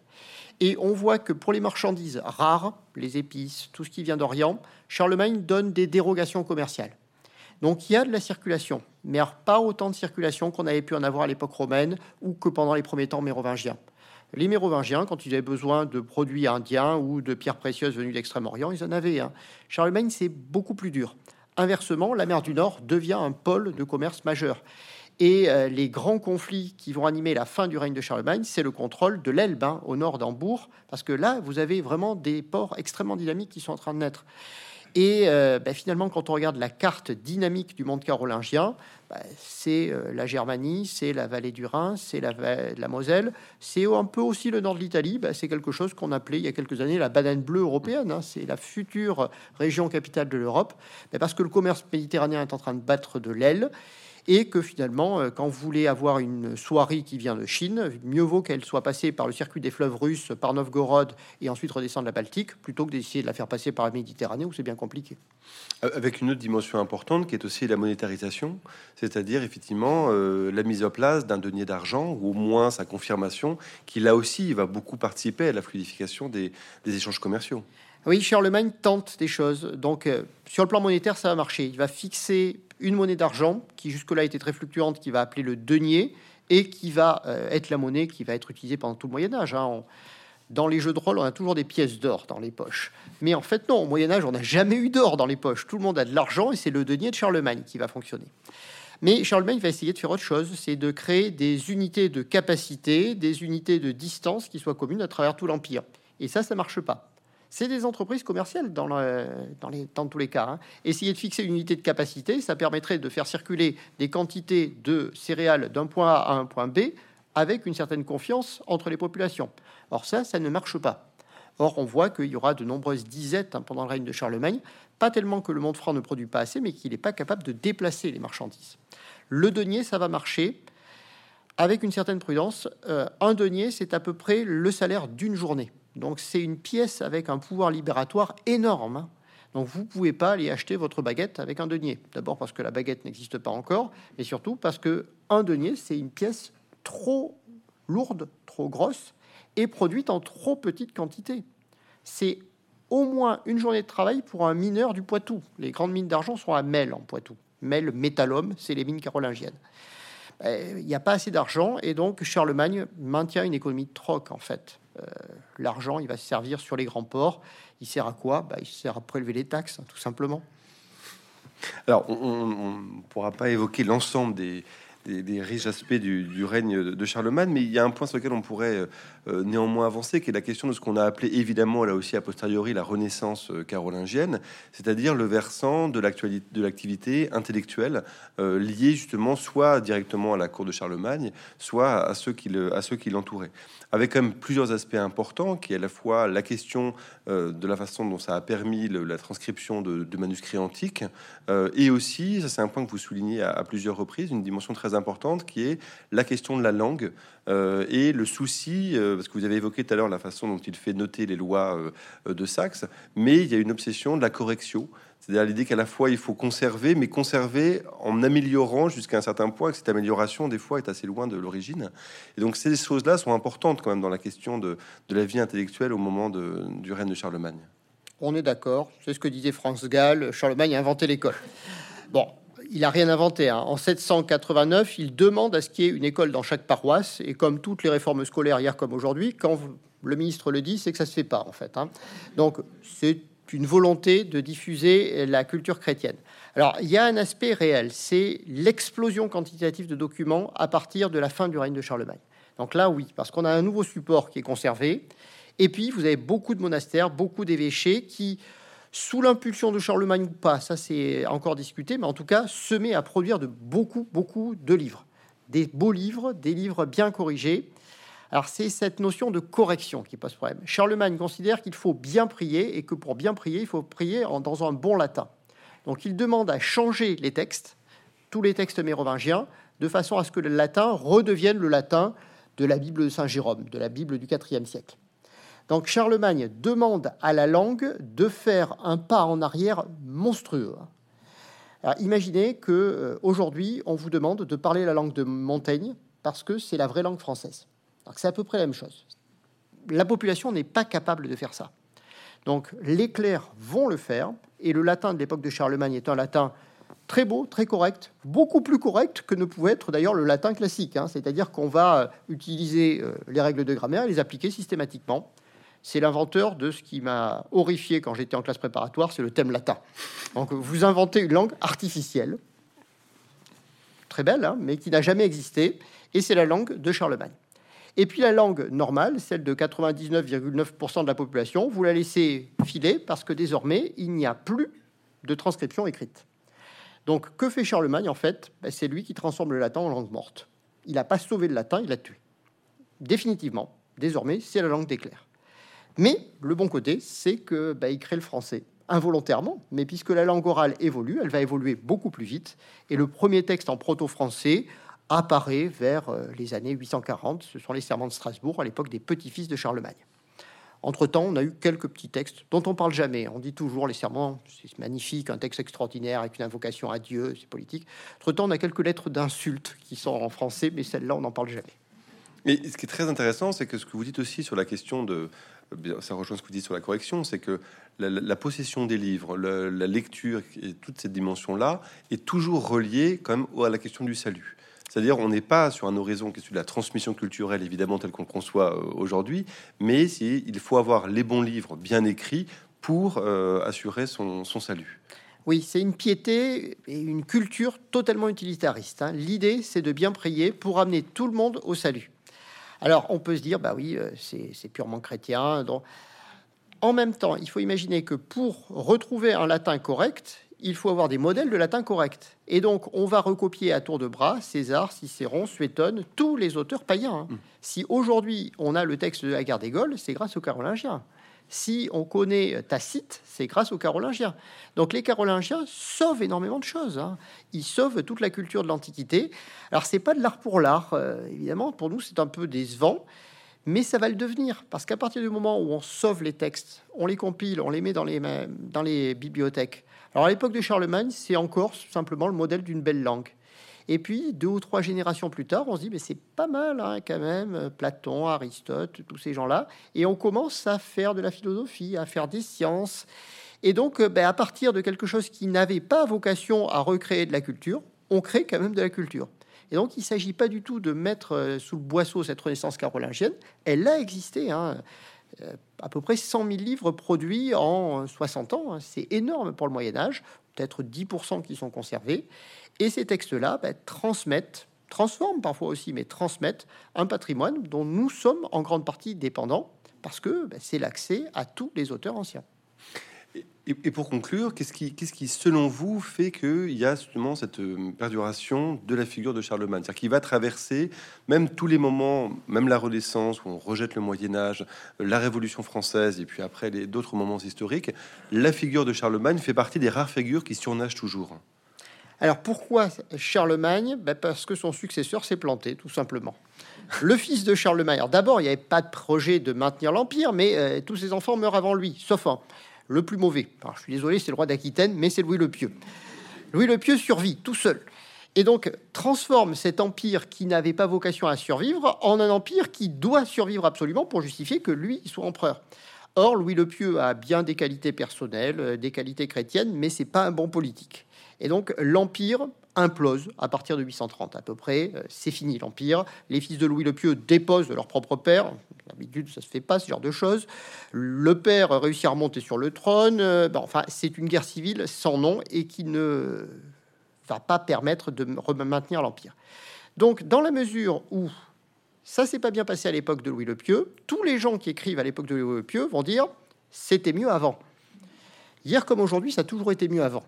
Et on voit que pour les marchandises rares, les épices, tout ce qui vient d'Orient, Charlemagne donne des dérogations commerciales. Donc il y a de la circulation, mais pas autant de circulation qu'on avait pu en avoir à l'époque romaine ou que pendant les premiers temps mérovingiens. Les mérovingiens, quand ils avaient besoin de produits indiens ou de pierres précieuses venues d'Extrême-Orient, ils en avaient. Charlemagne, c'est beaucoup plus dur. Inversement, la mer du Nord devient un pôle de commerce majeur. Et euh, les grands conflits qui vont animer la fin du règne de Charlemagne, c'est le contrôle de l'Elbe, hein, au nord d'Hambourg, parce que là, vous avez vraiment des ports extrêmement dynamiques qui sont en train de naître. Et euh, ben, finalement, quand on regarde la carte dynamique du monde carolingien, ben, c'est euh, la Germanie, c'est la vallée du Rhin, c'est la, la, Moselle, c'est un peu aussi le nord de l'Italie. Ben, c'est quelque chose qu'on appelait il y a quelques années la banane bleue européenne. Hein. c'est la future région capitale de l'Europe, parce que le commerce méditerranéen est en train de battre de l'aile et que finalement, euh, quand vous voulez avoir une soirée qui vient de Chine, mieux vaut qu'elle soit passée par le circuit des fleuves russes, par Novgorod, et ensuite redescendre la Baltique, plutôt que d'essayer de la faire passer par la Méditerranée, où c'est bien compliqué. Euh, avec une autre dimension importante qui est aussi la monétarisation, c'est-à-dire effectivement euh, la mise en place d'un denier d'argent, ou au moins sa confirmation, qui là aussi va beaucoup participer à la fluidification des, des échanges commerciaux. Oui, Charlemagne tente des choses. Donc, sur le plan monétaire, ça va marcher. Il va fixer une monnaie d'argent qui jusque-là était très fluctuante, qui va appeler le denier et qui va euh, être la monnaie qui va être utilisée pendant tout le Moyen Âge. Hein. dans les jeux de rôle, on a toujours des pièces d'or dans les poches. Mais en fait, non, au Moyen Âge, on n'a jamais eu d'or dans les poches. Tout le monde a de l'argent et c'est le denier de Charlemagne qui va fonctionner. Mais Charlemagne va essayer de faire autre chose, c'est de créer des unités de capacité, des unités de distance qui soient communes à travers tout l'Empire. Et ça, ça marche pas. C'est des entreprises commerciales dans, tous les cas. Hein. Essayer de fixer une unité de capacité, ça permettrait de faire circuler des quantités de céréales d'un point A à un point B avec une certaine confiance entre les populations. Or ça, ça ne marche pas. Or, on voit qu'il y aura de nombreuses disettes hein, pendant le règne de Charlemagne, pas tellement que le monde franc ne produit pas assez, mais qu'il n'est pas capable de déplacer les marchandises. Le denier, ça va marcher avec une certaine prudence. Euh, un denier, c'est à peu près le salaire d'une journée. Donc c'est une pièce avec un pouvoir libératoire énorme. Donc vous ne pouvez pas aller acheter votre baguette avec un denier. D'abord parce que la baguette n'existe pas encore, mais surtout parce que un denier, c'est une pièce trop lourde, trop grosse, et produite en trop petite quantité. C'est au moins une journée de travail pour un mineur du Poitou. Les grandes mines d'argent sont à Mel en Poitou. Mel Métallum, c'est les mines carolingiennes. Ben, il n'y a pas assez d'argent et donc Charlemagne maintient une économie de troc en fait. Euh, l'argent, il va se servir sur les grands ports. Il sert à quoi? Bah, Il sert à prélever les taxes, tout simplement. Alors, on ne pourra pas évoquer l'ensemble des, riches aspects du, règne de Charlemagne, mais il y a un point sur lequel on pourrait euh, euh, néanmoins avancer, qui est la question de ce qu'on a appelé évidemment là aussi a posteriori la Renaissance euh, carolingienne, c'est-à-dire le versant de l'activité intellectuelle liée justement soit directement à la cour de Charlemagne, soit à ceux qui l'entouraient. Avec quand même plusieurs aspects importants, qui est à la fois la question euh, de la façon dont ça a permis la transcription de, manuscrits antiques, euh, et aussi, ça c'est un point que vous soulignez à, plusieurs reprises, une dimension très importante qui est la question de la langue euh, et le souci, parce que vous avez évoqué tout à l'heure la façon dont il fait noter les lois de Saxe, mais il y a une obsession de la correction c'est-à-dire l'idée qu'à la fois il faut conserver, mais conserver en améliorant jusqu'à un certain point, que cette amélioration des fois est assez loin de l'origine. Et donc ces choses-là sont importantes quand même dans la question de, la vie intellectuelle au moment du règne de Charlemagne. On est d'accord, c'est ce que disait France Gall, Charlemagne a inventé l'école. Bon, il n'a rien inventé. Hein. En 789, il demande à ce qu'il y ait une école dans chaque paroisse, et comme toutes les réformes scolaires hier comme aujourd'hui, quand le ministre le dit, c'est que ça se fait pas en fait. Hein. Donc c'est une volonté de diffuser la culture chrétienne. Alors, il y a un aspect réel, c'est l'explosion quantitative de documents à partir de la fin du règne de Charlemagne. Donc là, oui, parce qu'on a un nouveau support qui est conservé, et puis vous avez beaucoup de monastères, beaucoup d'évêchés qui, sous l'impulsion de Charlemagne ou pas, ça c'est encore discuté, mais en tout cas, se met à produire de beaucoup, beaucoup de livres. Des beaux livres, des livres bien corrigés, alors c'est cette notion de correction qui pose problème. Charlemagne considère qu'il faut bien prier et que pour bien prier, il faut prier en, dans un bon latin. Donc il demande à changer les textes, tous les textes mérovingiens, de façon à ce que le latin redevienne le latin de la Bible de Saint Jérôme, de la Bible du IVe siècle. Donc Charlemagne demande à la langue de faire un pas en arrière monstrueux. Alors, imaginez que euh, aujourd'hui on vous demande de parler la langue de Montaigne parce que c'est la vraie langue française c'est à peu près la même chose. La population n'est pas capable de faire ça. Donc les clercs vont le faire, et le latin de l'époque de Charlemagne est un latin très beau, très correct, beaucoup plus correct que ne pouvait être d'ailleurs le latin classique. Hein. C'est-à-dire qu'on va euh, utiliser euh, les règles de grammaire et les appliquer systématiquement. C'est l'inventeur de ce qui m'a horrifié quand j'étais en classe préparatoire, c'est le thème latin. Donc vous inventez une langue artificielle, très belle, hein, mais qui n'a jamais existé, et c'est la langue de Charlemagne. Et puis la langue normale, celle de 99,9% de la population, vous la laissez filer parce que désormais, il n'y a plus de transcription écrite. Donc que fait Charlemagne en fait? Ben, C'est lui qui transforme le latin en langue morte. Il n'a pas sauvé le latin, il l'a tué. Définitivement, désormais, c'est la langue des. Mais le bon côté, c'est que bah, il crée le français involontairement, mais puisque la langue orale évolue, elle va évoluer beaucoup plus vite. Et le premier texte en proto-français apparaît vers euh, les années 840. Ce sont les serments de Strasbourg, à l'époque des petits-fils de Charlemagne. Entre-temps, on a eu quelques petits textes dont on parle jamais. On dit toujours les serments, c'est magnifique, un texte extraordinaire avec une invocation à Dieu, c'est politique. Entre-temps, on a quelques lettres d'insultes qui sont en français, mais celles-là, on n'en parle jamais. Mais ce qui est très intéressant, c'est que ce que vous dites aussi sur la question de, ça rejoint ce que vous dites sur la correction, c'est que la, possession des livres, la, lecture et toute cette dimension-là est toujours reliée quand à la question du salut. C'est-à-dire, on n'est pas sur un horizon qui est celui de la transmission culturelle, évidemment, tel qu'on conçoit euh, aujourd'hui, mais il faut avoir les bons livres bien écrits pour euh, assurer son, salut. Oui, c'est une piété et une culture totalement utilitariste. Hein. L'idée, c'est de bien prier pour amener tout le monde au salut. Alors, on peut se dire, bah oui, euh, c'est purement chrétien. Donc, en même temps, il faut imaginer que pour retrouver un latin correct, il faut avoir des modèles de latin correct. Et donc, on va recopier à tour de bras César, Cicéron, Suétone, tous les auteurs païens. Hein. Mm. Si aujourd'hui on a le texte de la guerre des Gaules, c'est grâce aux Carolingiens. Si on connaît Tacite, c'est grâce aux Carolingiens. Donc les Carolingiens sauvent énormément de choses. Hein. Ils sauvent toute la culture de l'Antiquité. Alors c'est pas de l'art pour l'art, euh, évidemment. Pour nous, c'est un peu décevant, mais ça va le devenir parce qu'à partir du moment où on sauve les textes, on les compile, on les met dans les dans les bibliothèques. Alors à l'époque de Charlemagne, c'est encore simplement le modèle d'une belle langue. Et puis, deux ou trois générations plus tard, on se dit, mais c'est pas mal hein, quand même, Platon, Aristote, tous ces gens-là. Et on commence à faire de la philosophie, à faire des sciences. Et donc, euh, ben, à partir de quelque chose qui n'avait pas vocation à recréer de la culture, on crée quand même de la culture. Et donc, il ne s'agit pas du tout de mettre euh, sous le boisseau cette renaissance carolingienne. Elle a existé. Hein. À peu près 100 000 livres produits en 60 ans. Hein. C'est énorme pour le Moyen Âge, peut-être 10% qui sont conservés. Et ces textes-là bah, transmettent, transforment parfois aussi, mais transmettent un patrimoine dont nous sommes en grande partie dépendants, parce que bah, c'est l'accès à tous les auteurs anciens. Et, pour conclure, qu'est-ce qui, selon vous, fait qu'il y a justement cette euh, perduration de la figure de Charlemagne C'est-à-dire qu'il va traverser même tous les moments, même la Renaissance, où on rejette le Moyen-Âge, la Révolution française, et puis après d'autres moments historiques, la figure de Charlemagne fait partie des rares figures qui surnagent toujours. Alors pourquoi Charlemagne ben Parce que son successeur s'est planté, tout simplement. Le fils de Charlemagne, d'abord, il n'y avait pas de projet de maintenir l'Empire, mais euh, tous ses enfants meurent avant lui, sauf un, le plus mauvais. je suis désolé, c'est le roi d'Aquitaine, mais c'est Louis le Pieux. Louis le Pieux survit tout seul. Et donc transforme cet empire qui n'avait pas vocation à survivre en un empire qui doit survivre absolument pour justifier que lui soit empereur. Or, Louis le Pieux a bien des qualités personnelles, euh, des qualités chrétiennes, mais c'est pas un bon politique. Et donc l'Empire implose à partir de 830 à peu près. Euh, c'est fini l'Empire. Les fils de Louis le Pieux déposent leur propre père. D'habitude, ça se fait pas ce genre de choses. Le père réussit à remonter sur le trône. Euh, ben, enfin, c'est une guerre civile sans nom et qui ne va pas permettre de maintenir l'Empire. Donc, dans la mesure où ça s'est pas bien passé à l'époque de Louis le Pieux, tous les gens qui écrivent à l'époque de Louis le Pieux vont dire c'était mieux avant. Hier comme aujourd'hui, ça a toujours été mieux avant.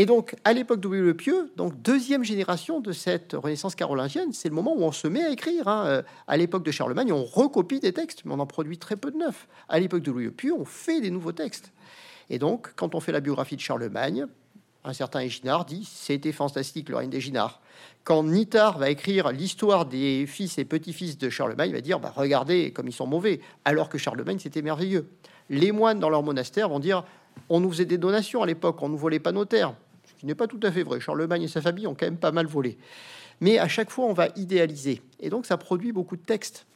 Et donc, à l'époque de Louis le Pieux, donc deuxième génération de cette Renaissance carolingienne, c'est le moment où on se met à écrire. Hein. Euh, à l'époque de Charlemagne, on recopie des textes, mais on en produit très peu de neufs. À l'époque de Louis le Pieux, on fait des nouveaux textes. Et donc, quand on fait la biographie de Charlemagne, un certain Éginard dit c'était fantastique le règne d'Éginard. Quand Nitard va écrire l'histoire des fils et petits-fils de Charlemagne, il va dire bah, regardez comme ils sont mauvais, alors que Charlemagne c'était merveilleux. Les moines dans leur monastère vont dire on nous faisait des donations à l'époque, on nous volait pas nos terres qui n'est pas tout à fait vrai. Charlemagne et sa famille ont quand même pas mal volé. Mais à chaque fois, on va idéaliser. Et donc, ça produit beaucoup de textes.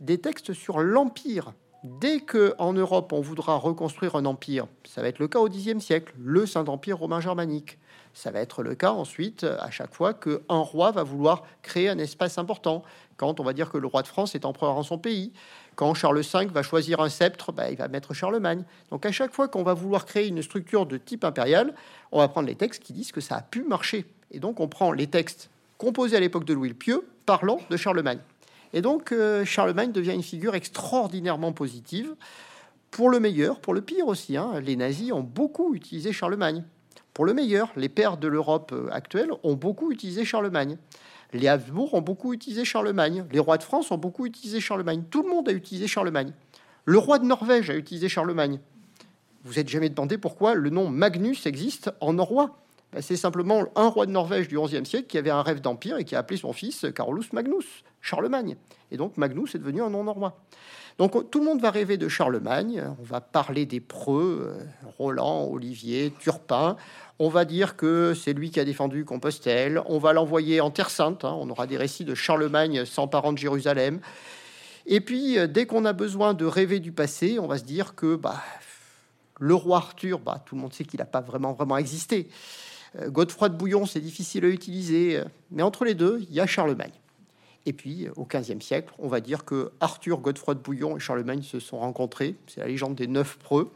Des textes sur l'Empire Dès que en Europe on voudra reconstruire un empire, ça va être le cas au Xe siècle, le Saint-Empire romain germanique. Ça va être le cas ensuite à chaque fois qu'un roi va vouloir créer un espace important. Quand on va dire que le roi de France est empereur en son pays, quand Charles V va choisir un sceptre, bah, il va mettre Charlemagne. Donc à chaque fois qu'on va vouloir créer une structure de type impérial, on va prendre les textes qui disent que ça a pu marcher. Et donc on prend les textes composés à l'époque de Louis le Pieux parlant de Charlemagne. Et donc, euh, Charlemagne devient une figure extraordinairement positive, pour le meilleur, pour le pire aussi. Hein. Les nazis ont beaucoup utilisé Charlemagne. Pour le meilleur, les pères de l'Europe euh, actuelle ont beaucoup utilisé Charlemagne. Les Habsbourg ont beaucoup utilisé Charlemagne. Les rois de France ont beaucoup utilisé Charlemagne. Tout le monde a utilisé Charlemagne. Le roi de Norvège a utilisé Charlemagne. Vous êtes jamais demandé pourquoi le nom Magnus existe en norrois ben, C'est simplement un roi de Norvège du XIe siècle qui avait un rêve d'empire et qui a appelé son fils Carolus Magnus. Charlemagne. Et donc Magnus est devenu un nom norrois. Donc tout le monde va rêver de Charlemagne. On va parler des preux, euh, Roland, Olivier, Turpin. On va dire que c'est lui qui a défendu Compostelle. On va l'envoyer en Terre Sainte. Hein. On aura des récits de Charlemagne s'emparant de Jérusalem. Et puis, euh, dès qu'on a besoin de rêver du passé, on va se dire que bah, le roi Arthur, bah, tout le monde sait qu'il n'a pas vraiment, vraiment existé. Euh, Godefroy de Bouillon, c'est difficile à utiliser. Mais entre les deux, il y a Charlemagne. Et puis, au XVe siècle, on va dire que Arthur, Godefroy de Bouillon et Charlemagne se sont rencontrés. C'est la légende des neuf preux.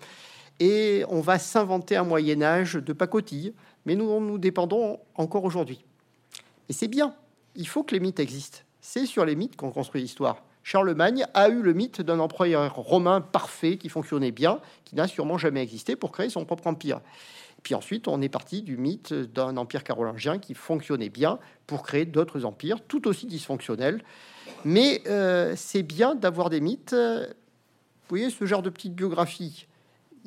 Et on va s'inventer un Moyen Âge de pacotille, mais nous nous dépendons encore aujourd'hui. Et c'est bien. Il faut que les mythes existent. C'est sur les mythes qu'on construit l'histoire. Charlemagne a eu le mythe d'un empereur romain parfait qui fonctionnait bien, qui n'a sûrement jamais existé pour créer son propre empire. Puis ensuite, on est parti du mythe d'un empire carolingien qui fonctionnait bien pour créer d'autres empires tout aussi dysfonctionnels. Mais euh, c'est bien d'avoir des mythes. Vous voyez, ce genre de petite biographie,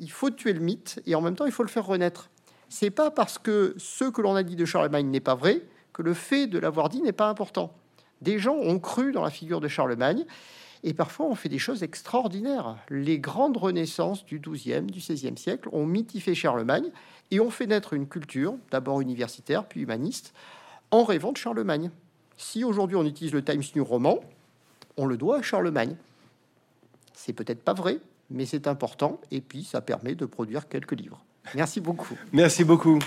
il faut tuer le mythe et en même temps, il faut le faire renaître. C'est pas parce que ce que l'on a dit de Charlemagne n'est pas vrai que le fait de l'avoir dit n'est pas important. Des gens ont cru dans la figure de Charlemagne et parfois, on fait des choses extraordinaires. Les grandes renaissances du XIIe, du XVIe siècle ont mythifié Charlemagne et ont fait naître une culture, d'abord universitaire, puis humaniste, en rêvant de Charlemagne. Si aujourd'hui on utilise le Times New roman, on le doit à Charlemagne. C'est peut-être pas vrai, mais c'est important, et puis ça permet de produire quelques livres. Merci beaucoup. Merci beaucoup.